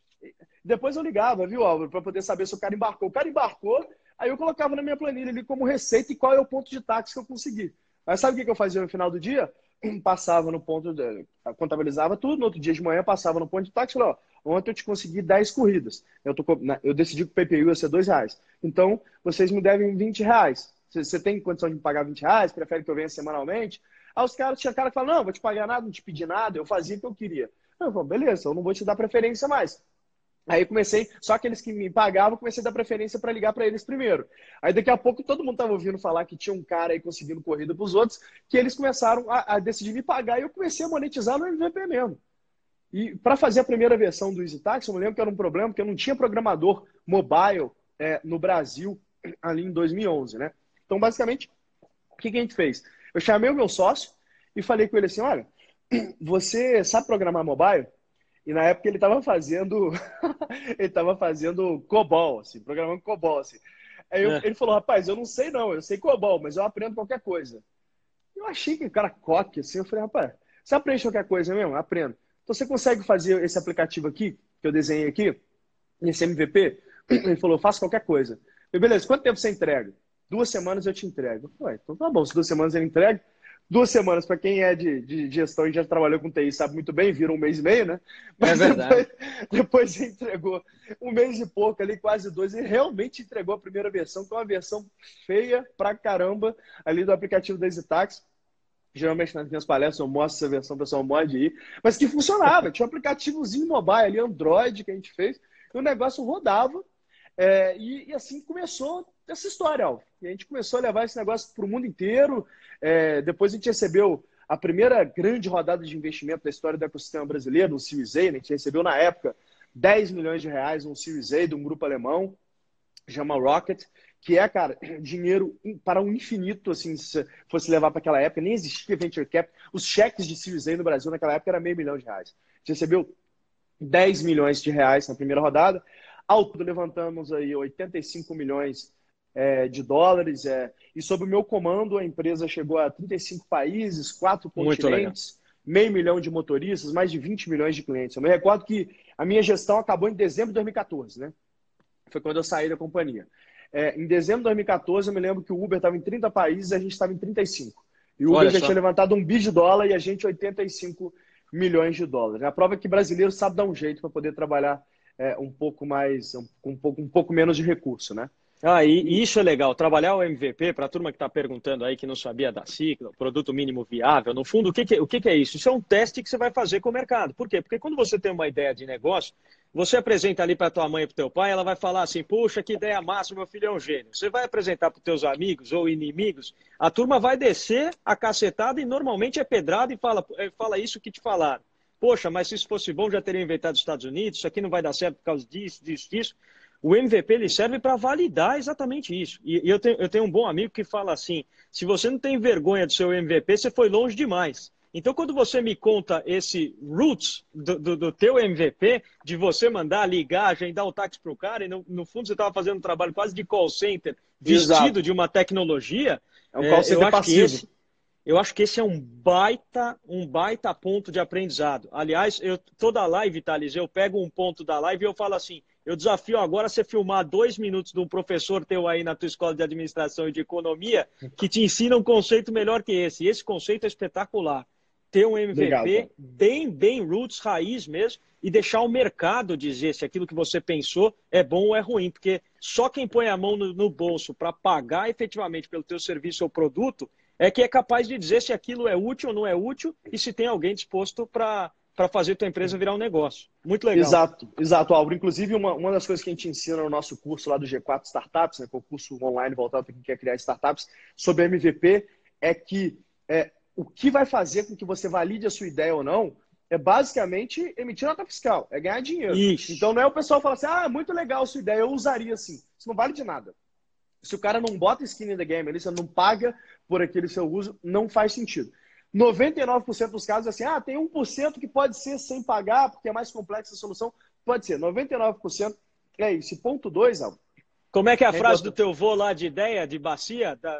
depois eu ligava, viu, Álvaro, para poder saber se o cara embarcou. O cara embarcou, aí eu colocava na minha planilha ali como receita e qual é o ponto de táxi que eu consegui. Mas sabe o que eu fazia no final do dia? Passava no ponto, de, contabilizava tudo, no outro dia de manhã passava no ponto de táxi e falava, ó, Ontem eu te consegui 10 corridas. Eu, tô, eu decidi que o PPU ia ser 2 reais. Então, vocês me devem 20 reais. Você tem condição de me pagar 20 reais? Prefere que eu venha semanalmente? Aí os caras, tinha cara que fala, não, vou te pagar nada, não te pedir nada, eu fazia o que eu queria. Eu falei, beleza, eu não vou te dar preferência mais. Aí comecei, só aqueles que me pagavam, comecei a dar preferência para ligar para eles primeiro. Aí daqui a pouco todo mundo estava ouvindo falar que tinha um cara aí conseguindo corrida para os outros, que eles começaram a, a, decidir me pagar e eu comecei a monetizar no MVP mesmo. E para fazer a primeira versão do EasyTax, eu me lembro que era um problema, porque eu não tinha programador mobile é, no Brasil ali em 2011, né? Então, basicamente, o que, que a gente fez? Eu chamei o meu sócio e falei com ele assim, olha, você sabe programar mobile? E na época ele estava fazendo ele estava fazendo COBOL, assim, programando COBOL, assim. Aí eu, é. ele falou, rapaz, eu não sei não, eu sei COBOL, mas eu aprendo qualquer coisa. Eu achei que o cara coque, assim, eu falei, rapaz, você aprende qualquer coisa mesmo? Aprendo. Então você consegue fazer esse aplicativo aqui, que eu desenhei aqui, esse MVP? Ele falou, eu faço qualquer coisa. Eu, beleza, quanto tempo você entrega? Duas semanas eu te entrego. Eu falei, então tá bom, se duas semanas ele entrega, duas semanas, para quem é de, de, gestão e já trabalhou com TI, sabe muito bem, vira um mês e meio, né? É Mas é verdade. Depois, depois entregou um mês e pouco ali, quase dois, e realmente entregou a primeira versão, que é uma versão feia pra caramba ali do aplicativo da EasyTax. Geralmente nas minhas palestras eu mostro essa versão, o pessoal morre de ir, mas que funcionava. Tinha um aplicativozinho mobile ali, Android, que a gente fez, e o negócio rodava. É, e, e, assim começou essa história, Alvo. E a gente começou a levar esse negócio para o mundo inteiro. É, depois a gente recebeu a primeira grande rodada de investimento da história do ecossistema brasileiro, no Series A. Né? A gente recebeu na época 10 milhões de reais no Series A de um grupo alemão, chama Rocket, que é, cara, dinheiro para um infinito, assim, se fosse levar para aquela época, nem existia venture cap. Os cheques de Series A no Brasil naquela época era meio milhão de reais. Gente recebeu 10 milhões de reais na primeira rodada. Ao todo, levantamos aí 85 milhões é, de dólares. É, e sob o meu comando, a empresa chegou a 35 países, quatro continentes, meio milhão de motoristas, mais de 20 milhões de clientes. Eu me recordo que a minha gestão acabou em dezembro de 2014, né? Foi quando eu saí da companhia. É, em dezembro de 2014, eu me lembro que o Uber estava em 30 países e a gente estava em 35. E o Uber Olha já só. tinha levantado um bi de dólar e a gente 85 milhões de dólares. A prova é que brasileiro sabe dar um jeito para poder trabalhar é, um pouco mais, um, um, pouco, um pouco menos de recurso, né? Ah, e, e isso é legal. Trabalhar o MVP, para a turma que está perguntando aí, que não sabia da ciclo, produto mínimo viável, no fundo, o, que, que, o que, que é isso? Isso é um teste que você vai fazer com o mercado. Por quê? Porque quando você tem uma ideia de negócio, você apresenta ali para tua mãe e para teu pai, ela vai falar assim: puxa, que ideia massa, meu filho é um gênio. Você vai apresentar para teus amigos ou inimigos, a turma vai descer a cacetada e normalmente é pedrada e fala, é, fala isso que te falaram. Poxa, mas se isso fosse bom, já teria inventado os Estados Unidos, isso aqui não vai dar certo por causa disso, disso, disso. O MVP ele serve para validar exatamente isso. E eu, tenho, eu tenho um bom amigo que fala assim: se você não tem vergonha do seu MVP, você foi longe demais. Então, quando você me conta esse roots do, do, do teu MVP, de você mandar ligar, agendar o táxi para o cara, e no, no, fundo você estava fazendo um trabalho quase de call center, vestido Exato. de uma tecnologia, é um call center eu passivo. Acho esse, eu acho que esse é um baita, um baita ponto de aprendizado. Aliás, eu, toda live, Thales, eu pego um ponto da live e eu falo assim: eu desafio agora você filmar dois minutos de um professor teu aí na tua escola de administração e de economia que te ensina um conceito melhor que esse. E esse conceito é espetacular. Ter um MVP Legal, bem, bem roots, raiz mesmo, e deixar o mercado dizer se aquilo que você pensou é bom ou é ruim. Porque só quem põe a mão no, no bolso para pagar efetivamente pelo teu serviço ou produto é que é capaz de dizer se aquilo é útil ou não é útil e se tem alguém disposto para para fazer tua empresa virar um negócio. Muito legal. Exato, exato, Álvaro. Inclusive, uma, uma das coisas que a gente ensina no nosso curso lá do G4 Startups, né, que é o curso online voltado para quem quer criar startups, sobre MVP, é que é, o que vai fazer com que você valide a sua ideia ou não é basicamente emitir nota fiscal, é ganhar dinheiro. Ixi. Então não é o pessoal falar assim, ah, muito legal a sua ideia, eu usaria assim. Isso não vale de nada. Se o cara não bota skin in the game, ele não paga por aquele seu uso, não faz sentido. 99% dos casos, assim, ah, tem 1% que pode ser sem pagar, porque é mais complexa a solução. Pode ser, 99% é isso. Ponto 2, Alvo. Como é que é a é frase do teu vô lá de ideia, de bacia? Da...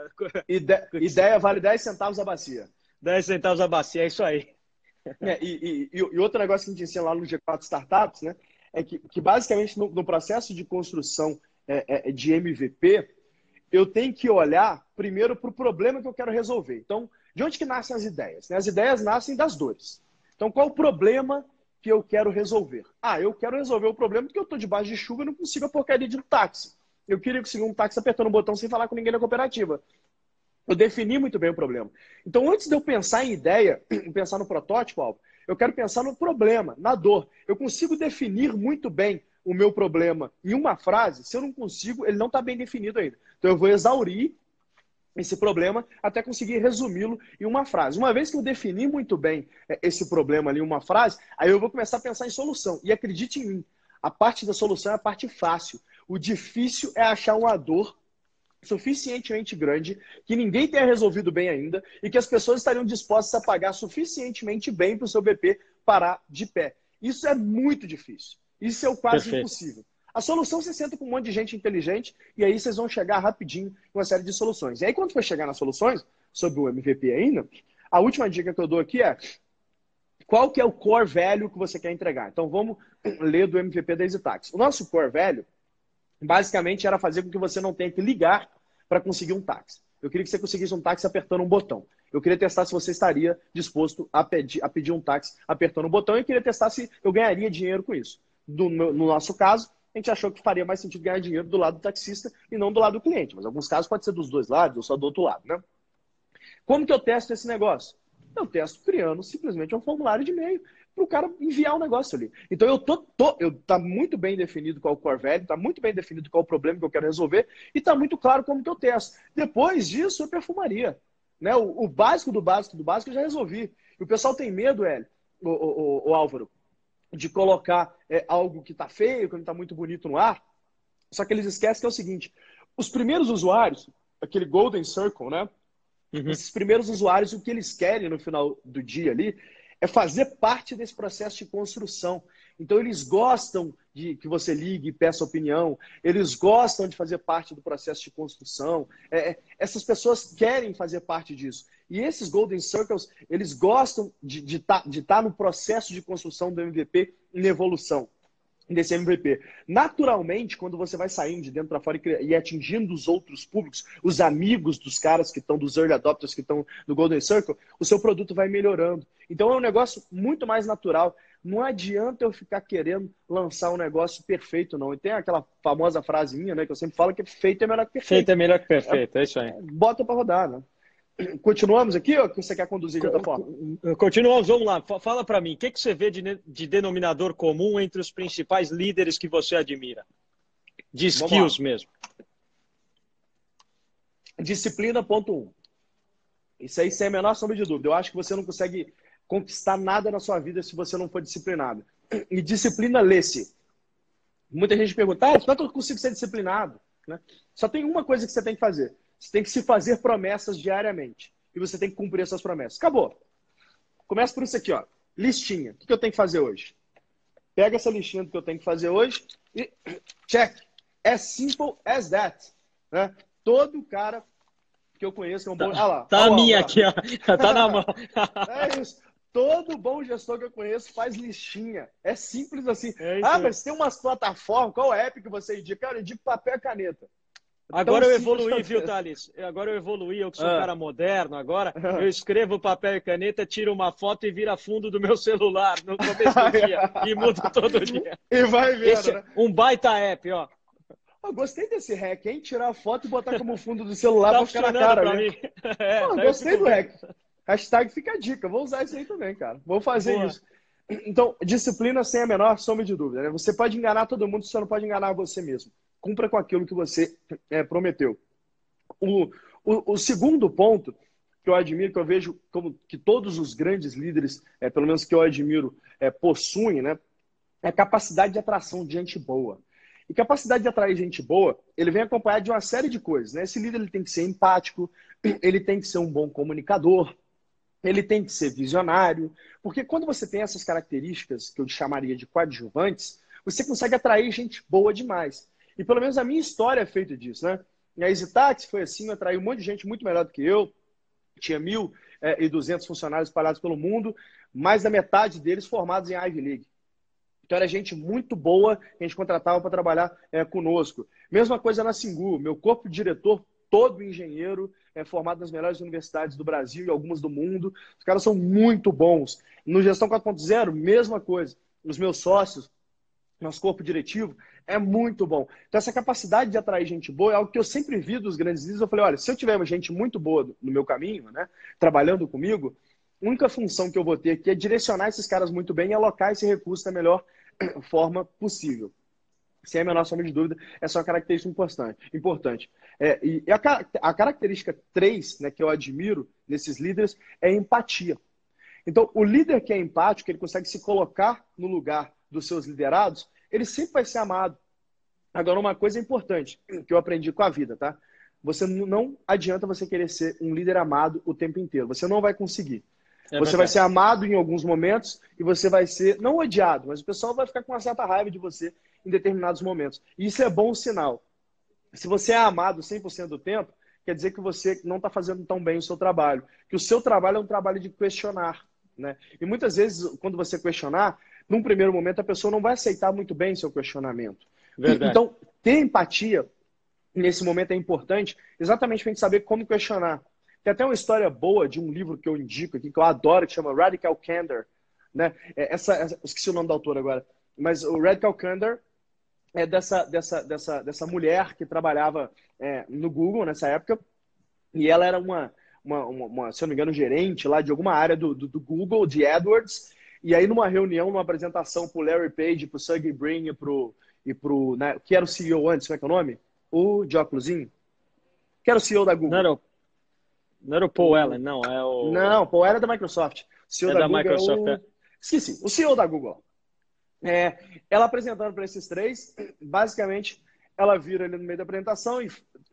Ide... Ideia vale 10 centavos a bacia. 10 centavos a bacia, é isso aí. É, e, e, e, outro negócio que a gente ensina lá no G4 Startups, né, é que, que basicamente no, no, processo de construção é, é, de MVP, eu tenho que olhar primeiro para o problema que eu quero resolver. Então, de onde que nascem as ideias? Né? As ideias nascem das dores. Então, qual o problema que eu quero resolver? Ah, eu quero resolver o problema porque eu estou debaixo de chuva e não consigo a porcaria de um táxi. Eu queria conseguir um táxi apertando o botão sem falar com ninguém na cooperativa. Eu defini muito bem o problema. Então, antes de eu pensar em ideia, pensar no protótipo, Alvo, eu quero pensar no problema, na dor. Eu consigo definir muito bem o meu problema em uma frase. Se eu não consigo, ele não está bem definido ainda. Então, eu vou exaurir esse problema até conseguir resumi-lo em uma frase. Uma vez que eu defini muito bem é, esse problema ali em uma frase, aí eu vou começar a pensar em solução. E acredite em mim, a parte da solução é a parte fácil. O difícil é achar uma dor suficientemente grande, que ninguém tenha resolvido bem ainda e que as pessoas estariam dispostas a pagar suficientemente bem para o seu BP parar de pé. Isso é muito difícil. Isso é o quase Perfeito. impossível. A solução você senta com um monte de gente inteligente e aí vocês vão chegar rapidinho em uma série de soluções. E aí, quando for chegar nas soluções, sobre o MVP ainda, a última dica que eu dou aqui é qual que é o core value que você quer entregar. Então, vamos ler do MVP da EasyTax. O nosso core value basicamente era fazer com que você não tenha que ligar para conseguir um táxi. Eu queria que você conseguisse um táxi apertando um botão. Eu queria testar se você estaria disposto a pedir, a pedir um táxi apertando um botão e queria testar se eu ganharia dinheiro com isso. Do, no, no nosso caso, a gente achou que faria mais sentido ganhar dinheiro do lado do taxista e não do lado do cliente. Mas em alguns casos pode ser dos dois lados ou só do outro lado, né? Como que eu testo esse negócio? Eu testo criando simplesmente um formulário de e-mail para o cara enviar o um negócio ali. Então eu tô, tô eu tá muito bem definido qual é o core value, tá muito bem definido qual é o problema que eu quero resolver e tá muito claro como que eu testo. Depois disso, eu perfumaria. Né? O, o básico do básico do básico eu já resolvi. E o pessoal tem medo, Hélio, o, o, o Álvaro, de colocar é, algo que está feio, que não está muito bonito no ar. Só que eles esquecem que é o seguinte: os primeiros usuários, aquele Golden Circle, né? Uhum. Esses primeiros usuários, o que eles querem no final do dia ali é fazer parte desse processo de construção. Então, eles gostam de que você ligue e peça opinião, eles gostam de fazer parte do processo de construção. É, é essas pessoas querem fazer parte disso. E esses Golden Circles, eles gostam de estar tá, tá no processo de construção do MVP em evolução desse MVP. Naturalmente, quando você vai saindo de dentro para fora e atingindo os outros públicos, os amigos dos caras que estão, dos early adopters que estão no Golden Circle, o seu produto vai melhorando. Então é um negócio muito mais natural. Não adianta eu ficar querendo lançar um negócio perfeito, não. E tem aquela famosa frase minha, né, que eu sempre falo que feito é melhor que perfeito. Feito é melhor que perfeito, é, é isso aí. Bota para rodar, né? Continuamos aqui ou você quer conduzir de outra forma? Continuamos, vamos lá. Fala para mim, o que, que você vê de, de, denominador comum entre os principais líderes que você admira? De skills mesmo. Disciplina, ponto um. Isso aí sem a menor sombra de dúvida. Eu acho que você não consegue conquistar nada na sua vida se você não for disciplinado. E disciplina lê-se. Muita gente pergunta, ah, como é que eu consigo ser disciplinado? Né? Só tem uma coisa que você tem que fazer você tem que se fazer promessas diariamente. E você tem que cumprir essas promessas. Acabou. Começa por isso aqui, ó. Listinha. O que eu tenho que fazer hoje? Pega essa listinha do que eu tenho que fazer hoje e check. As simple as that. Né? Todo cara que eu conheço é um bom. Tá, ah lá, tá a minha aqui, ó. Tá na mão. é isso. Todo bom gestor que eu conheço faz listinha. É simples assim. É ah, mas tem umas plataformas, qual app que você indica? Cara, eu indico papel e caneta. Agora eu evoluí, viu, Thales? Agora eu evoluí, eu que sou ah. um cara moderno agora. Eu escrevo papel e caneta, tiro uma foto e vira fundo do meu celular no começo do dia. e mudo todo dia. E vai vendo, Esse, né? Um baita app, ó. Eu gostei desse hack, hein? Tirar a foto e botar como fundo do celular tá pra ficar na cara. Pra mim. É, Pô, gostei do hack. Hashtag fica a dica. Vou usar isso aí também, cara. Vou fazer Boa. isso. Então, disciplina sem a menor sombra de dúvida. Né? Você pode enganar todo mundo, você não pode enganar você mesmo cumpra com aquilo que você é, prometeu. O, o, o, segundo ponto que eu admiro, que eu vejo como que todos os grandes líderes, é, pelo menos que eu admiro, é, possuem, né, é capacidade de atração de gente boa. E capacidade de atrair gente boa, ele vem acompanhado de uma série de coisas. Né? Esse líder ele tem que ser empático, ele tem que ser um bom comunicador, ele tem que ser visionário, porque quando você tem essas características que eu chamaria de coadjuvantes, você consegue atrair gente boa demais. E pelo menos a minha história é feita disso, né? E a EasyTaxi foi assim, atraiu um monte de gente muito melhor do que eu. Tinha 1.200 é, funcionários espalhados pelo mundo, mais da metade deles formados em Ivy League. Então era gente muito boa que a gente contratava para trabalhar é, conosco. Mesma coisa na Singu, meu corpo diretor, todo engenheiro, é formado nas melhores universidades do Brasil e algumas do mundo. Os caras são muito bons. No Gestão 4.0, mesma coisa. Os meus sócios, nosso corpo diretivo, é muito bom. Então, essa capacidade de atrair gente boa é algo que eu sempre vi dos grandes líderes. Eu falei, olha, se eu tiver gente muito boa no meu caminho, né, trabalhando comigo, a única função que eu vou ter aqui é direcionar esses caras muito bem e alocar esse recurso da melhor forma possível. Sem a menor sombra de dúvida, essa é uma característica importante. importante. É, e a, a característica 3 né, que eu admiro nesses líderes é empatia. Então, o líder que é empático, ele consegue se colocar no lugar dos seus liderados, ele sempre vai ser amado. Agora, uma coisa importante que eu aprendi com a vida, tá? Você não adianta você querer ser um líder amado o tempo inteiro. Você não vai conseguir. É você vai ser amado em alguns momentos e você vai ser, não odiado, mas o pessoal vai ficar com uma certa raiva de você em determinados momentos. E isso é bom sinal. Se você é amado 100% do tempo, quer dizer que você não está fazendo tão bem o seu trabalho. Que o seu trabalho é um trabalho de questionar. Né? E muitas vezes, quando você questionar, num primeiro momento, a pessoa não vai aceitar muito bem seu questionamento. Verdade. Então, ter empatia nesse momento é importante, exatamente para a gente saber como questionar. Tem até uma história boa de um livro que eu indico aqui, que eu adoro, que chama Radical Candor. Né? É, essa, essa, esqueci o nome da autora agora, mas o Radical Candor é dessa, dessa, dessa, dessa mulher que trabalhava é, no Google nessa época, e ela era uma, uma, uma, uma, se eu não me engano, gerente lá de alguma área do, do, do Google, de AdWords, e aí, numa reunião, numa apresentação para o Larry Page, para o Sergey Brin e para o. E pro, né, que era o CEO antes, como é que é o nome? O de óculosinho? Que era o CEO da Google. Não era o, não era o Paul Allen, não. É o... Não, Paul Allen é da Microsoft. CEO é da, da Google Microsoft, é o... é. Esqueci, o CEO da Google. É, ela apresentando para esses três, basicamente, ela vira ali no meio da apresentação e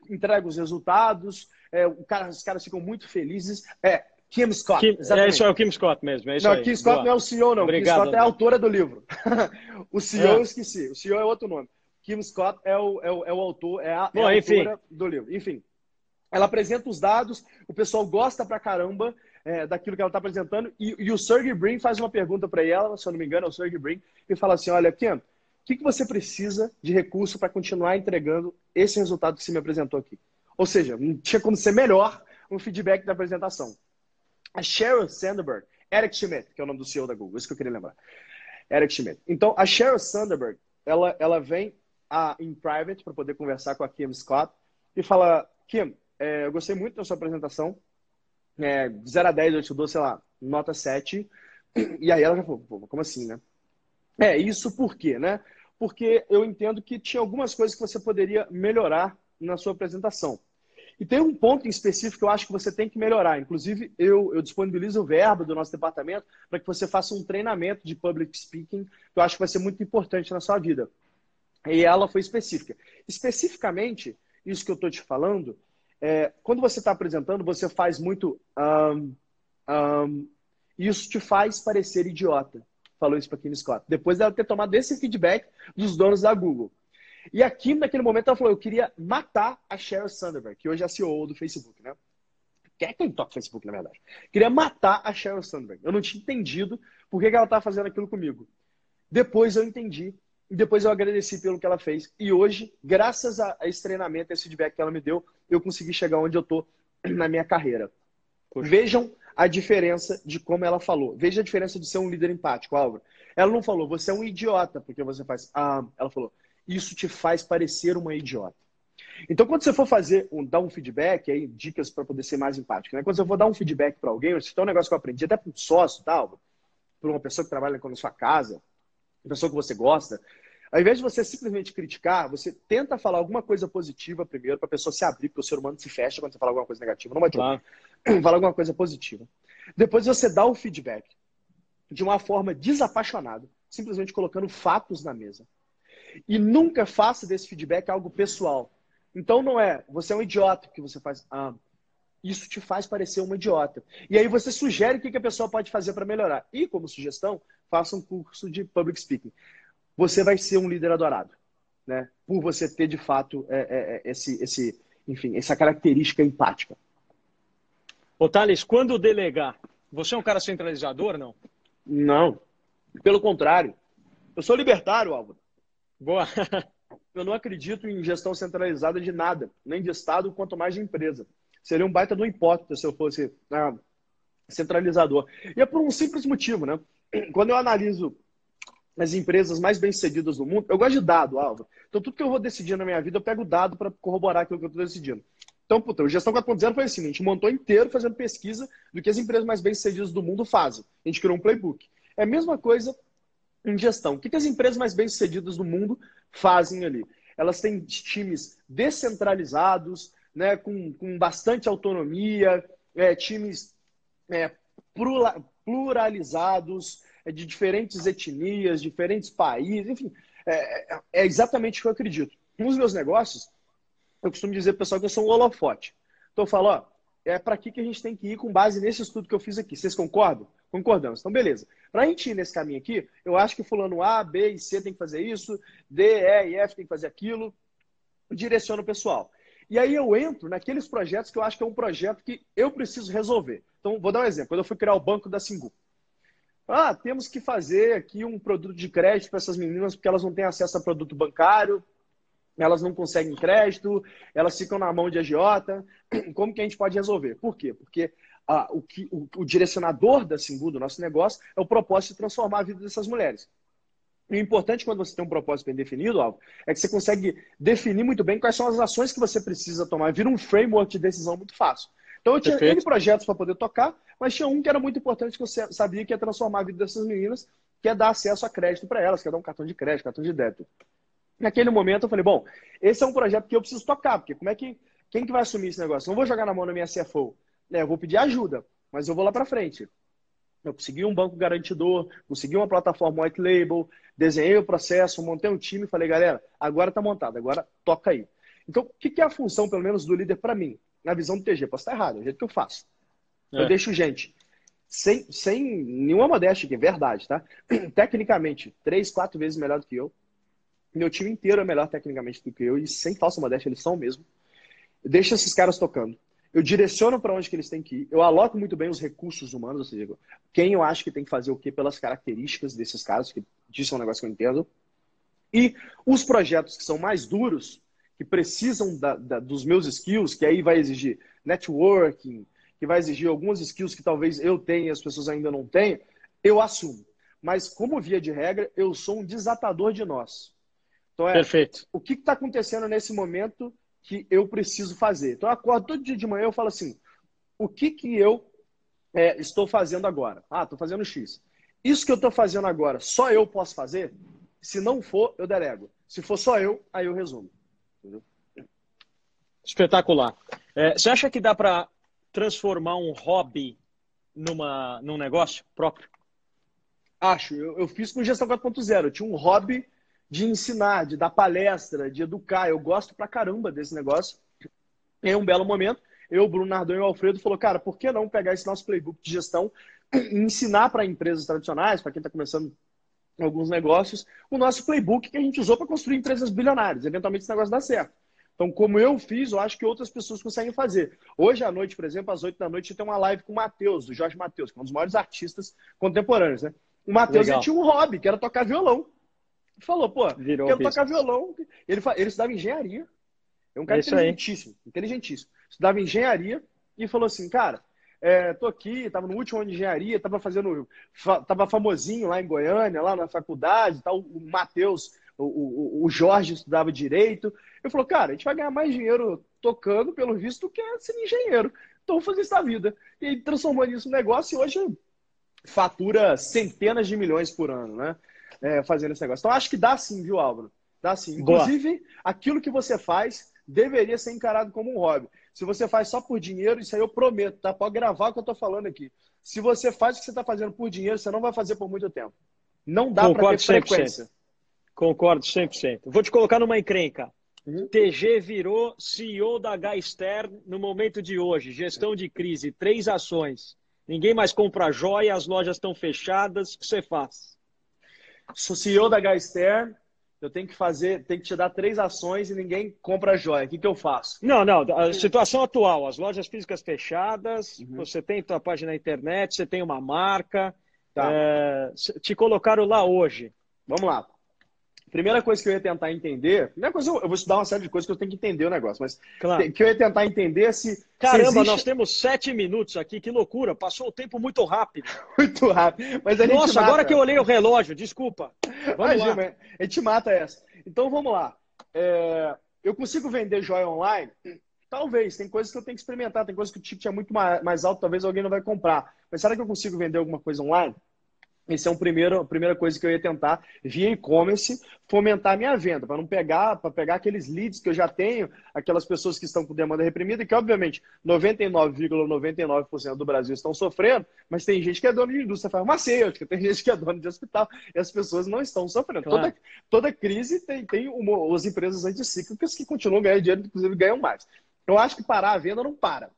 entrega os resultados. É, cara, os caras ficam muito felizes. É, Kim Scott. Kim, é, isso é o Kim Scott mesmo. É não, aí. Kim Scott Boa. não é o CEO, não. Obrigado, Kim Scott é a autora do livro. o CEO é. eu esqueci. O CEO é outro nome. Kim Scott é o, é o, é o autor, é a, Bom, é a autora do livro. Enfim, ela apresenta os dados, o pessoal gosta pra caramba é, daquilo que ela está apresentando, e, e, o Sergey Brin faz uma pergunta para ela, se eu não me engano, é o Sergey Brin, e fala assim: olha, Kim, o que, que você precisa de recurso para continuar entregando esse resultado que você me apresentou aqui? Ou seja, não tinha como ser melhor um feedback da apresentação. A Sheryl Sandberg, Eric Schmidt, que é o nome do CEO da Google, isso que eu queria lembrar. Eric Schmidt. Então, a Sheryl Sandberg, ela, ela vem a, em private para poder conversar com a Kim Scott e fala: Kim, é, eu gostei muito da sua apresentação. É, 0 a 10 eu te dou, sei lá, nota 7. E aí ela já falou: como assim, né? É, isso por quê, né? Porque eu entendo que tinha algumas coisas que você poderia melhorar na sua apresentação. E tem um ponto em específico que eu acho que você tem que melhorar. Inclusive, eu, eu disponibilizo o verbo do nosso departamento para que você faça um treinamento de public speaking, que eu acho que vai ser muito importante na sua vida. E ela foi específica. Especificamente, isso que eu estou te falando, é, quando você está apresentando, você faz muito. Um, um, isso te faz parecer idiota. Falou isso para Kim Scott. Depois dela ter tomado esse feedback dos donos da Google. E a Kim, naquele momento, ela falou: eu queria matar a Sheryl Sandberg, que hoje é a CEO do Facebook, né? Que é quem toca Facebook, na verdade. Queria matar a Sheryl Sandberg. Eu não tinha entendido por que ela estava fazendo aquilo comigo. Depois eu entendi. E depois eu agradeci pelo que ela fez. E hoje, graças a esse treinamento, esse feedback que ela me deu, eu consegui chegar onde eu estou na minha carreira. Poxa. Vejam a diferença de como ela falou. Veja a diferença de ser um líder empático, Álvaro. Ela não falou, você é um idiota, porque você faz. Ah, ela falou, isso te faz parecer uma idiota. Então, quando você for fazer, um, dar um feedback, aí, dicas para poder ser mais empático, né? Quando você for dar um feedback para alguém, se tem um negócio que eu aprendi, até para um sócio tal, para uma pessoa que trabalha na sua casa, uma pessoa que você gosta, ao invés de você simplesmente criticar, você tenta falar alguma coisa positiva primeiro, para a pessoa se abrir, porque o ser humano se fecha quando você fala alguma coisa negativa, não vai claro. Fala alguma coisa positiva. Depois você dá o feedback de uma forma desapaixonada, simplesmente colocando fatos na mesa. E nunca faça desse feedback algo pessoal. Então não é, você é um idiota que você faz. Ah, isso te faz parecer uma idiota. E aí você sugere o que a pessoa pode fazer para melhorar. E como sugestão, faça um curso de public speaking. Você vai ser um líder adorado, né? Por você ter de fato é, é, é esse, esse, enfim, essa característica empática. Ô Thales, quando delegar, você é um cara centralizador, não? Não. Pelo contrário. Eu sou libertário, Álvaro. Boa. eu não acredito em gestão centralizada de nada, nem de Estado, quanto mais de empresa. Seria um baita do hipótese se eu fosse ah, centralizador. E é por um simples motivo, né? Quando eu analiso as empresas mais bem-sucedidas do mundo. Eu gosto de dado, Álvaro. Então, tudo que eu vou decidir na minha vida, eu pego dado para corroborar aquilo que eu estou decidindo. Então, puta, o Gestão 4.0 foi assim, a gente montou inteiro fazendo pesquisa do que as empresas mais bem-sucedidas do mundo fazem. A gente criou um playbook. É a mesma coisa em gestão. O que, as empresas mais bem-sucedidas do mundo fazem ali? Elas têm times descentralizados, né, com, com bastante autonomia, é, times é, pluralizados, é de diferentes etnias, diferentes países, enfim, é, é, exatamente o que eu acredito. Nos meus negócios, eu costumo dizer para pessoal que eu sou um holofote. Então eu falo, ó, é para aqui que a gente tem que ir com base nesse estudo que eu fiz aqui. Vocês concordam? Concordamos. Então, beleza. Para a gente ir nesse caminho aqui, eu acho que fulano A, B e C tem que fazer isso, D, E e F tem que fazer aquilo. Direciono o pessoal. E aí eu entro naqueles projetos que eu acho que é um projeto que eu preciso resolver. Então, vou dar um exemplo. Quando eu fui criar o banco da Singu. Ah, temos que fazer aqui um produto de crédito para essas meninas porque elas não têm acesso a produto bancário, elas não conseguem crédito, elas ficam na mão de agiota. Como que a gente pode resolver? Por quê? Porque ah, o, que, o, o, direcionador da Singu, do nosso negócio, é o propósito de transformar a vida dessas mulheres. E o importante quando você tem um propósito bem definido, Alvo, é que você consegue definir muito bem quais são as ações que você precisa tomar. Vira um framework de decisão muito fácil. Então eu tinha N projetos para poder tocar, mas tinha um que era muito importante que eu sabia que ia transformar a vida dessas meninas, que é dar acesso a crédito para elas, que é dar um cartão de crédito, cartão de débito. Naquele momento eu falei, bom, esse é um projeto que eu preciso tocar, porque como é que quem que vai assumir esse negócio? Não vou jogar na mão da minha CFO, né? Eu vou pedir ajuda, mas eu vou lá para frente. Eu consegui um banco garantidor, consegui uma plataforma white label, desenhei o processo, montei um time e falei, galera, agora está montado, agora toca aí. Então, o que é a função, pelo menos, do líder para mim? na visão do TG. Posso estar errado, é o jeito que eu faço. É. Eu deixo gente, sem, sem nenhuma modéstia, que é verdade, tá? Tecnicamente, três, quatro vezes melhor do que eu. Meu time inteiro é melhor tecnicamente do que eu, e sem falsa modéstia, eles são mesmo. Eu deixo esses caras tocando. Eu direciono para onde que eles têm que ir. Eu aloco muito bem os recursos humanos, ou seja, quem eu acho que tem que fazer o quê pelas características desses caras, que disso é um negócio que eu entendo. E os projetos que são mais duros, que precisam da, da, dos meus skills, que aí vai exigir networking, que vai exigir algumas skills que talvez eu tenha e as pessoas ainda não tenham, eu assumo. Mas, como via de regra, eu sou um desatador de nós. Então, é, Perfeito. o que está acontecendo nesse momento que eu preciso fazer? Então, eu acordo todo dia de manhã e falo assim, o que, que eu é, estou fazendo agora? Ah, estou fazendo X. Isso que eu estou fazendo agora, só eu posso fazer? Se não for, eu delego. Se for só eu, aí eu resumo. Entendeu? Espetacular. É, você acha que dá para transformar um hobby numa, num negócio próprio? Acho. Eu, eu fiz com gestão 4.0. Eu tinha um hobby de ensinar, de dar palestra, de educar. Eu gosto pra caramba desse negócio. Em um belo momento, eu, Bruno Nardon e o Alfredo falou, cara, por que não pegar esse nosso playbook de gestão e ensinar para empresas tradicionais, para quem está começando alguns negócios, o nosso playbook que a gente usou para construir empresas bilionárias. Eventualmente esse negócio dá certo. Então, como eu fiz, eu acho que outras pessoas conseguem fazer. Hoje à noite, por exemplo, às 8 da noite, tem uma live com o Matheus, do Jorge Matheus, que é um dos maiores artistas contemporâneos, né? O Matheus tinha um hobby, que era tocar violão. Ele falou, pô, Virou quero tocar violão. Ele, ele estudava engenharia. É um cara Isso inteligentíssimo, aí. inteligentíssimo. Estudava engenharia e falou assim, cara, é, tô aqui, tava no último ano de engenharia, tava fazendo, tava famosinho lá em Goiânia, lá na faculdade, tal, o Matheus, o, o, o, Jorge estudava direito. Eu falou, cara, a gente vai ganhar mais dinheiro tocando, pelo visto, do que sendo engenheiro. Então vou fazer isso da vida. E aí transformou isso em negócio e hoje fatura centenas de milhões por ano, né? É, fazendo esse negócio. Então acho que dá sim, viu, Álvaro? Dá sim. Inclusive, Boa. aquilo que você faz deveria ser encarado como um hobby. Se você faz só por dinheiro, isso aí eu prometo, tá? Pode gravar o que eu tô falando aqui. Se você faz o que você está fazendo por dinheiro, você não vai fazer por muito tempo. Não dá para ter frequência. 100%. Concordo 100%. Vou te colocar numa encrenca. Uhum. TG virou CEO da Gaster no momento de hoje. Gestão de crise, três ações. Ninguém mais compra joia, as lojas estão fechadas. O que você faz? Sou CEO da Gaster, eu tenho que fazer, tenho que te dar três ações e ninguém compra a joia. O que, que eu faço? Não, não. A situação atual, as lojas físicas fechadas, uhum. você tem tua página na internet, você tem uma marca. Tá. É, te colocaram lá hoje. Vamos lá. Primeira coisa que eu ia tentar entender, primeira coisa, eu vou estudar uma série de coisas que eu tenho que entender o negócio, mas claro. que eu ia tentar entender se. Caramba, se existe... nós temos sete minutos aqui, que loucura, passou o tempo muito rápido. muito rápido. Mas a Nossa, agora que eu olhei o relógio, desculpa. Vamos Imagina, lá. a gente mata essa. Então vamos lá. É... Eu consigo vender joia online? Talvez, tem coisas que eu tenho que experimentar, tem coisas que o ticket é muito mais alto, talvez alguém não vai comprar. Mas será que eu consigo vender alguma coisa online? Esse é um primeiro, a primeira coisa que eu ia tentar, via e-commerce, fomentar a minha venda, para não pegar, para pegar aqueles leads que eu já tenho, aquelas pessoas que estão com demanda reprimida, que obviamente 99,99% ,99 do Brasil estão sofrendo, mas tem gente que é dono de indústria farmacêutica, tem gente que é dono de hospital, e as pessoas não estão sofrendo. Claro. Toda, toda crise tem, tem uma, as empresas anticíclicas que continuam ganhando dinheiro, inclusive ganham mais. Eu acho que parar a venda não para,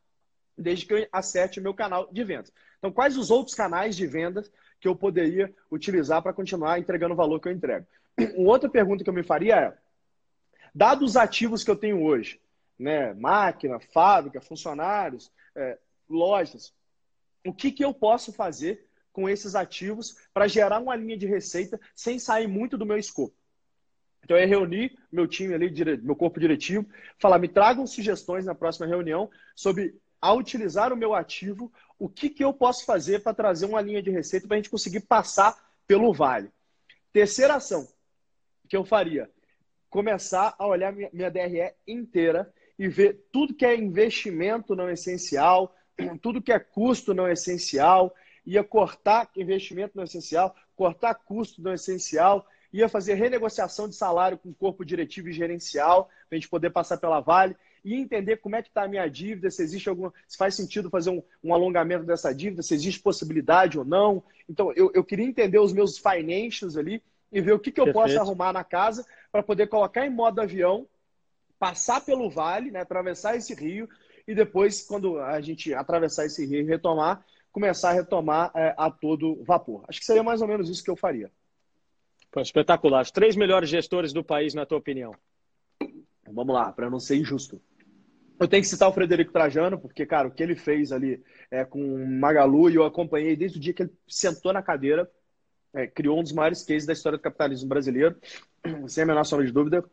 desde que eu acerte o meu canal de vendas. Então, quais os outros canais de vendas que eu poderia utilizar para continuar entregando o valor que eu entrego. Uma outra pergunta que eu me faria é: dados os ativos que eu tenho hoje, né, máquina, fábrica, funcionários, é, lojas, o que, que eu posso fazer com esses ativos para gerar uma linha de receita sem sair muito do meu escopo? Então, eu ia reunir meu time ali, meu corpo diretivo, falar, me tragam sugestões na próxima reunião sobre a utilizar o meu ativo, o que, que eu posso fazer para trazer uma linha de receita para a gente conseguir passar pelo vale. Terceira ação que eu faria, começar a olhar minha, minha DRE inteira e ver tudo que é investimento não essencial, tudo que é custo não essencial, ia cortar investimento não essencial, cortar custo não essencial, ia fazer renegociação de salário com o corpo diretivo e gerencial, para a gente poder passar pela Vale e entender como é que está a minha dívida, se existe alguma, se faz sentido fazer um, um, alongamento dessa dívida, se existe possibilidade ou não. Então, eu, eu queria entender os meus financials ali e ver o que, que eu Perfeito. posso arrumar na casa para poder colocar em modo avião, passar pelo vale, né, atravessar esse rio e depois, quando a gente atravessar esse rio e retomar, começar a retomar é, a todo vapor. Acho que seria mais ou menos isso que eu faria. Pô, espetacular. Os três melhores gestores do país, na tua opinião? Vamos lá, para não ser injusto. Eu tenho que citar o Frederico Trajano, porque, cara, o que ele fez ali é, com o Magalu, e eu acompanhei desde o dia que ele sentou na cadeira, é, criou um dos maiores cases da história do capitalismo brasileiro, sem a menor sombra de dúvida.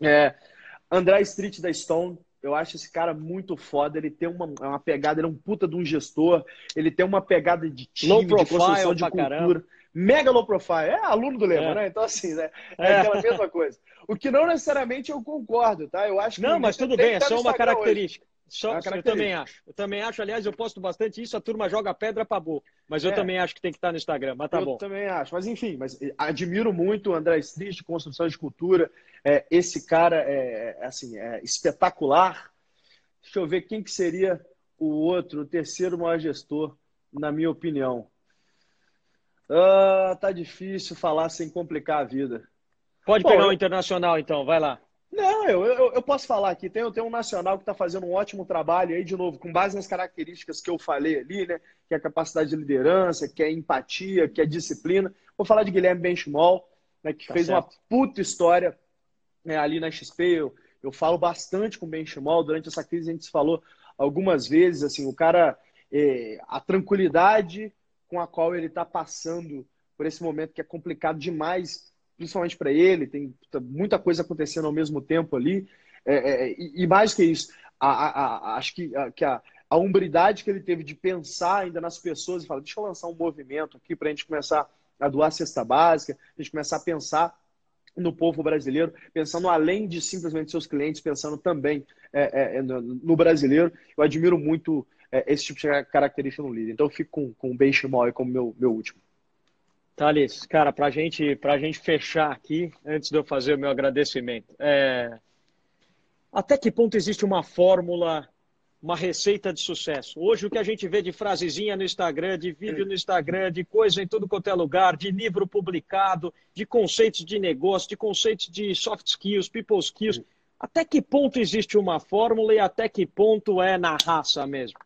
É, André Street da Stone, eu acho esse cara muito foda. Ele tem uma, uma pegada, ele é um puta de um gestor, ele tem uma pegada de time, low profile, de construção de cultura. Caramba. Mega low profile. É aluno do Lema, é. né? Então, assim, né? é, é aquela mesma coisa. O que não necessariamente eu concordo, tá? Eu acho que. Não, mas tudo bem, é só uma característica. Só, é eu também acho. Eu também acho, aliás, eu posto bastante isso, a turma joga pedra para boca. Mas eu é. também acho que tem que estar no Instagram, mas tá eu bom. Eu também acho. Mas enfim, mas eh, admiro muito o André Strich, construção de cultura. É, esse cara é, é assim, é espetacular. Deixa eu ver quem que seria o outro, o terceiro maior gestor, na minha opinião. Ah, tá difícil falar sem complicar a vida. Pode Bom, pegar o um internacional, então, vai lá. Não, eu, eu, eu, posso falar aqui. Tem, tem um nacional que está fazendo um ótimo trabalho aí, de novo, com base nas características que eu falei ali, né? Que é a capacidade de liderança, que é empatia, que é disciplina. Vou falar de Guilherme Benchimol, né, que tá fez certo. uma puta história né, ali na XP. Eu, eu falo bastante com o Benchimol. Durante essa crise a gente se falou algumas vezes. Assim, o cara, é, a tranquilidade com a qual ele está passando por esse momento que é complicado demais principalmente para ele, tem muita coisa acontecendo ao mesmo tempo ali. É, é, e, mais que isso, a, a, a, acho que, que a, a umbridade que ele teve de pensar ainda nas pessoas e falar, deixa eu lançar um movimento aqui para a gente começar a doar cesta básica, a gente começar a pensar no povo brasileiro, pensando além de simplesmente seus clientes, pensando também é, é, é no, no, brasileiro. Eu admiro muito é, esse tipo de característica no líder. Então eu fico com, com o Ben como meu, meu último. Thales, cara, para gente, a gente fechar aqui, antes de eu fazer o meu agradecimento, é... até que ponto existe uma fórmula, uma receita de sucesso? Hoje, o que a gente vê de frasezinha no Instagram, de vídeo no Instagram, de coisa em tudo quanto é lugar, de livro publicado, de conceitos de negócio, de conceitos de soft skills, people skills, até que ponto existe uma fórmula e até que ponto é na raça mesmo?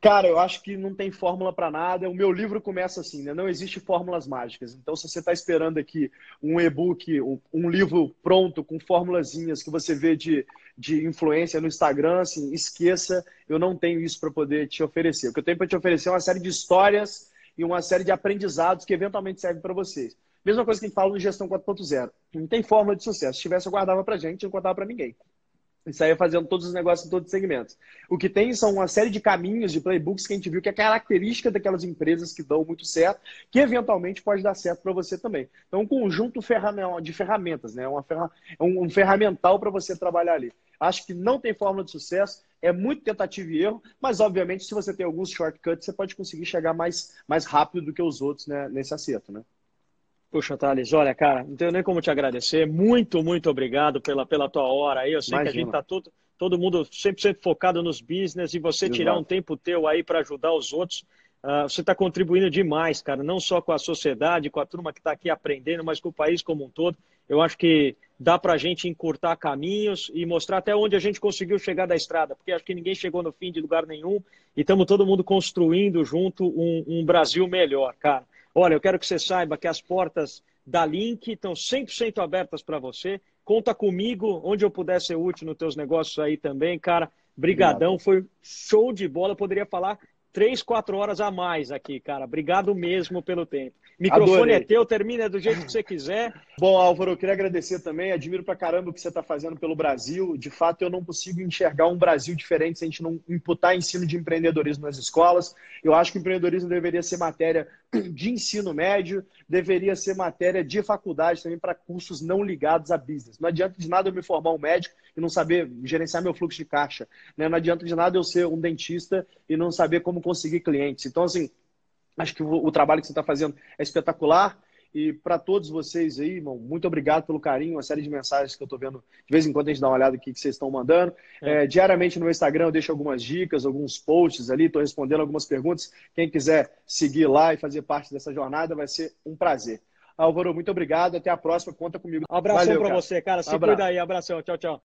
Cara, eu acho que não tem fórmula para nada. O meu livro começa assim, né? Não existe fórmulas mágicas. Então, se você está esperando aqui um e-book, um, livro pronto com formulazinhas que você vê de, de influência no Instagram, assim, esqueça. Eu não tenho isso para poder te oferecer. O que eu tenho para te oferecer é uma série de histórias e uma série de aprendizados que eventualmente servem para vocês. Mesma coisa que a gente fala no Gestão 4.0. Não tem fórmula de sucesso. Se tivesse, eu guardava pra gente, não contava para ninguém e saía fazendo todos os negócios em todos os segmentos. O que tem são uma série de caminhos, de playbooks que a gente viu que é característica daquelas empresas que dão muito certo, que eventualmente pode dar certo para você também. Então, um conjunto de ferramentas, né? Uma ferra... Um ferramental para você trabalhar ali. Acho que não tem fórmula de sucesso, é muito tentativa e erro, mas obviamente se você tem alguns shortcuts, você pode conseguir chegar mais, mais rápido do que os outros né, nesse acerto, né? Puxa, Thales, olha, cara, não tenho nem como te agradecer. Muito, muito obrigado pela, pela tua hora aí. Eu sei Imagina. que a gente tá todo, todo mundo 100% focado nos business e você Exato. tirar um tempo teu aí para ajudar os outros. Uh, você está contribuindo demais, cara, não só com a sociedade, com a turma que está aqui aprendendo, mas com o país como um todo. Eu acho que dá para a gente encurtar caminhos e mostrar até onde a gente conseguiu chegar da estrada, porque acho que ninguém chegou no fim de lugar nenhum e estamos todo mundo construindo junto um, um Brasil melhor, cara. Olha, eu quero que você saiba que as portas da Link estão 100% abertas para você. Conta comigo, onde eu puder ser útil nos teus negócios aí também, cara. Brigadão, foi show de bola. Eu poderia falar três, quatro horas a mais aqui, cara. Obrigado mesmo pelo tempo. Microfone Adorei. é teu, termina do jeito que você quiser. Bom, Álvaro, eu queria agradecer também. Admiro pra caramba o que você está fazendo pelo Brasil. De fato, eu não consigo enxergar um Brasil diferente se a gente não imputar ensino de empreendedorismo nas escolas. Eu acho que o empreendedorismo deveria ser matéria de ensino médio, deveria ser matéria de faculdade também para cursos não ligados a business. Não adianta de nada eu me formar um médico e não saber gerenciar meu fluxo de caixa. Né? Não adianta de nada eu ser um dentista e não saber como conseguir clientes. Então, assim, Acho que o, o trabalho que você está fazendo é espetacular. E para todos vocês aí, irmão, muito obrigado pelo carinho, uma série de mensagens que eu estou vendo. De vez em quando a gente dá uma olhada aqui que vocês estão mandando. É. É, diariamente no meu Instagram eu deixo algumas dicas, alguns posts ali, estou respondendo algumas perguntas. Quem quiser seguir lá e fazer parte dessa jornada vai ser um prazer. Álvaro, muito obrigado. Até a próxima. Conta comigo. Um abração para você, cara. Se um cuida aí. Abração. Tchau, tchau.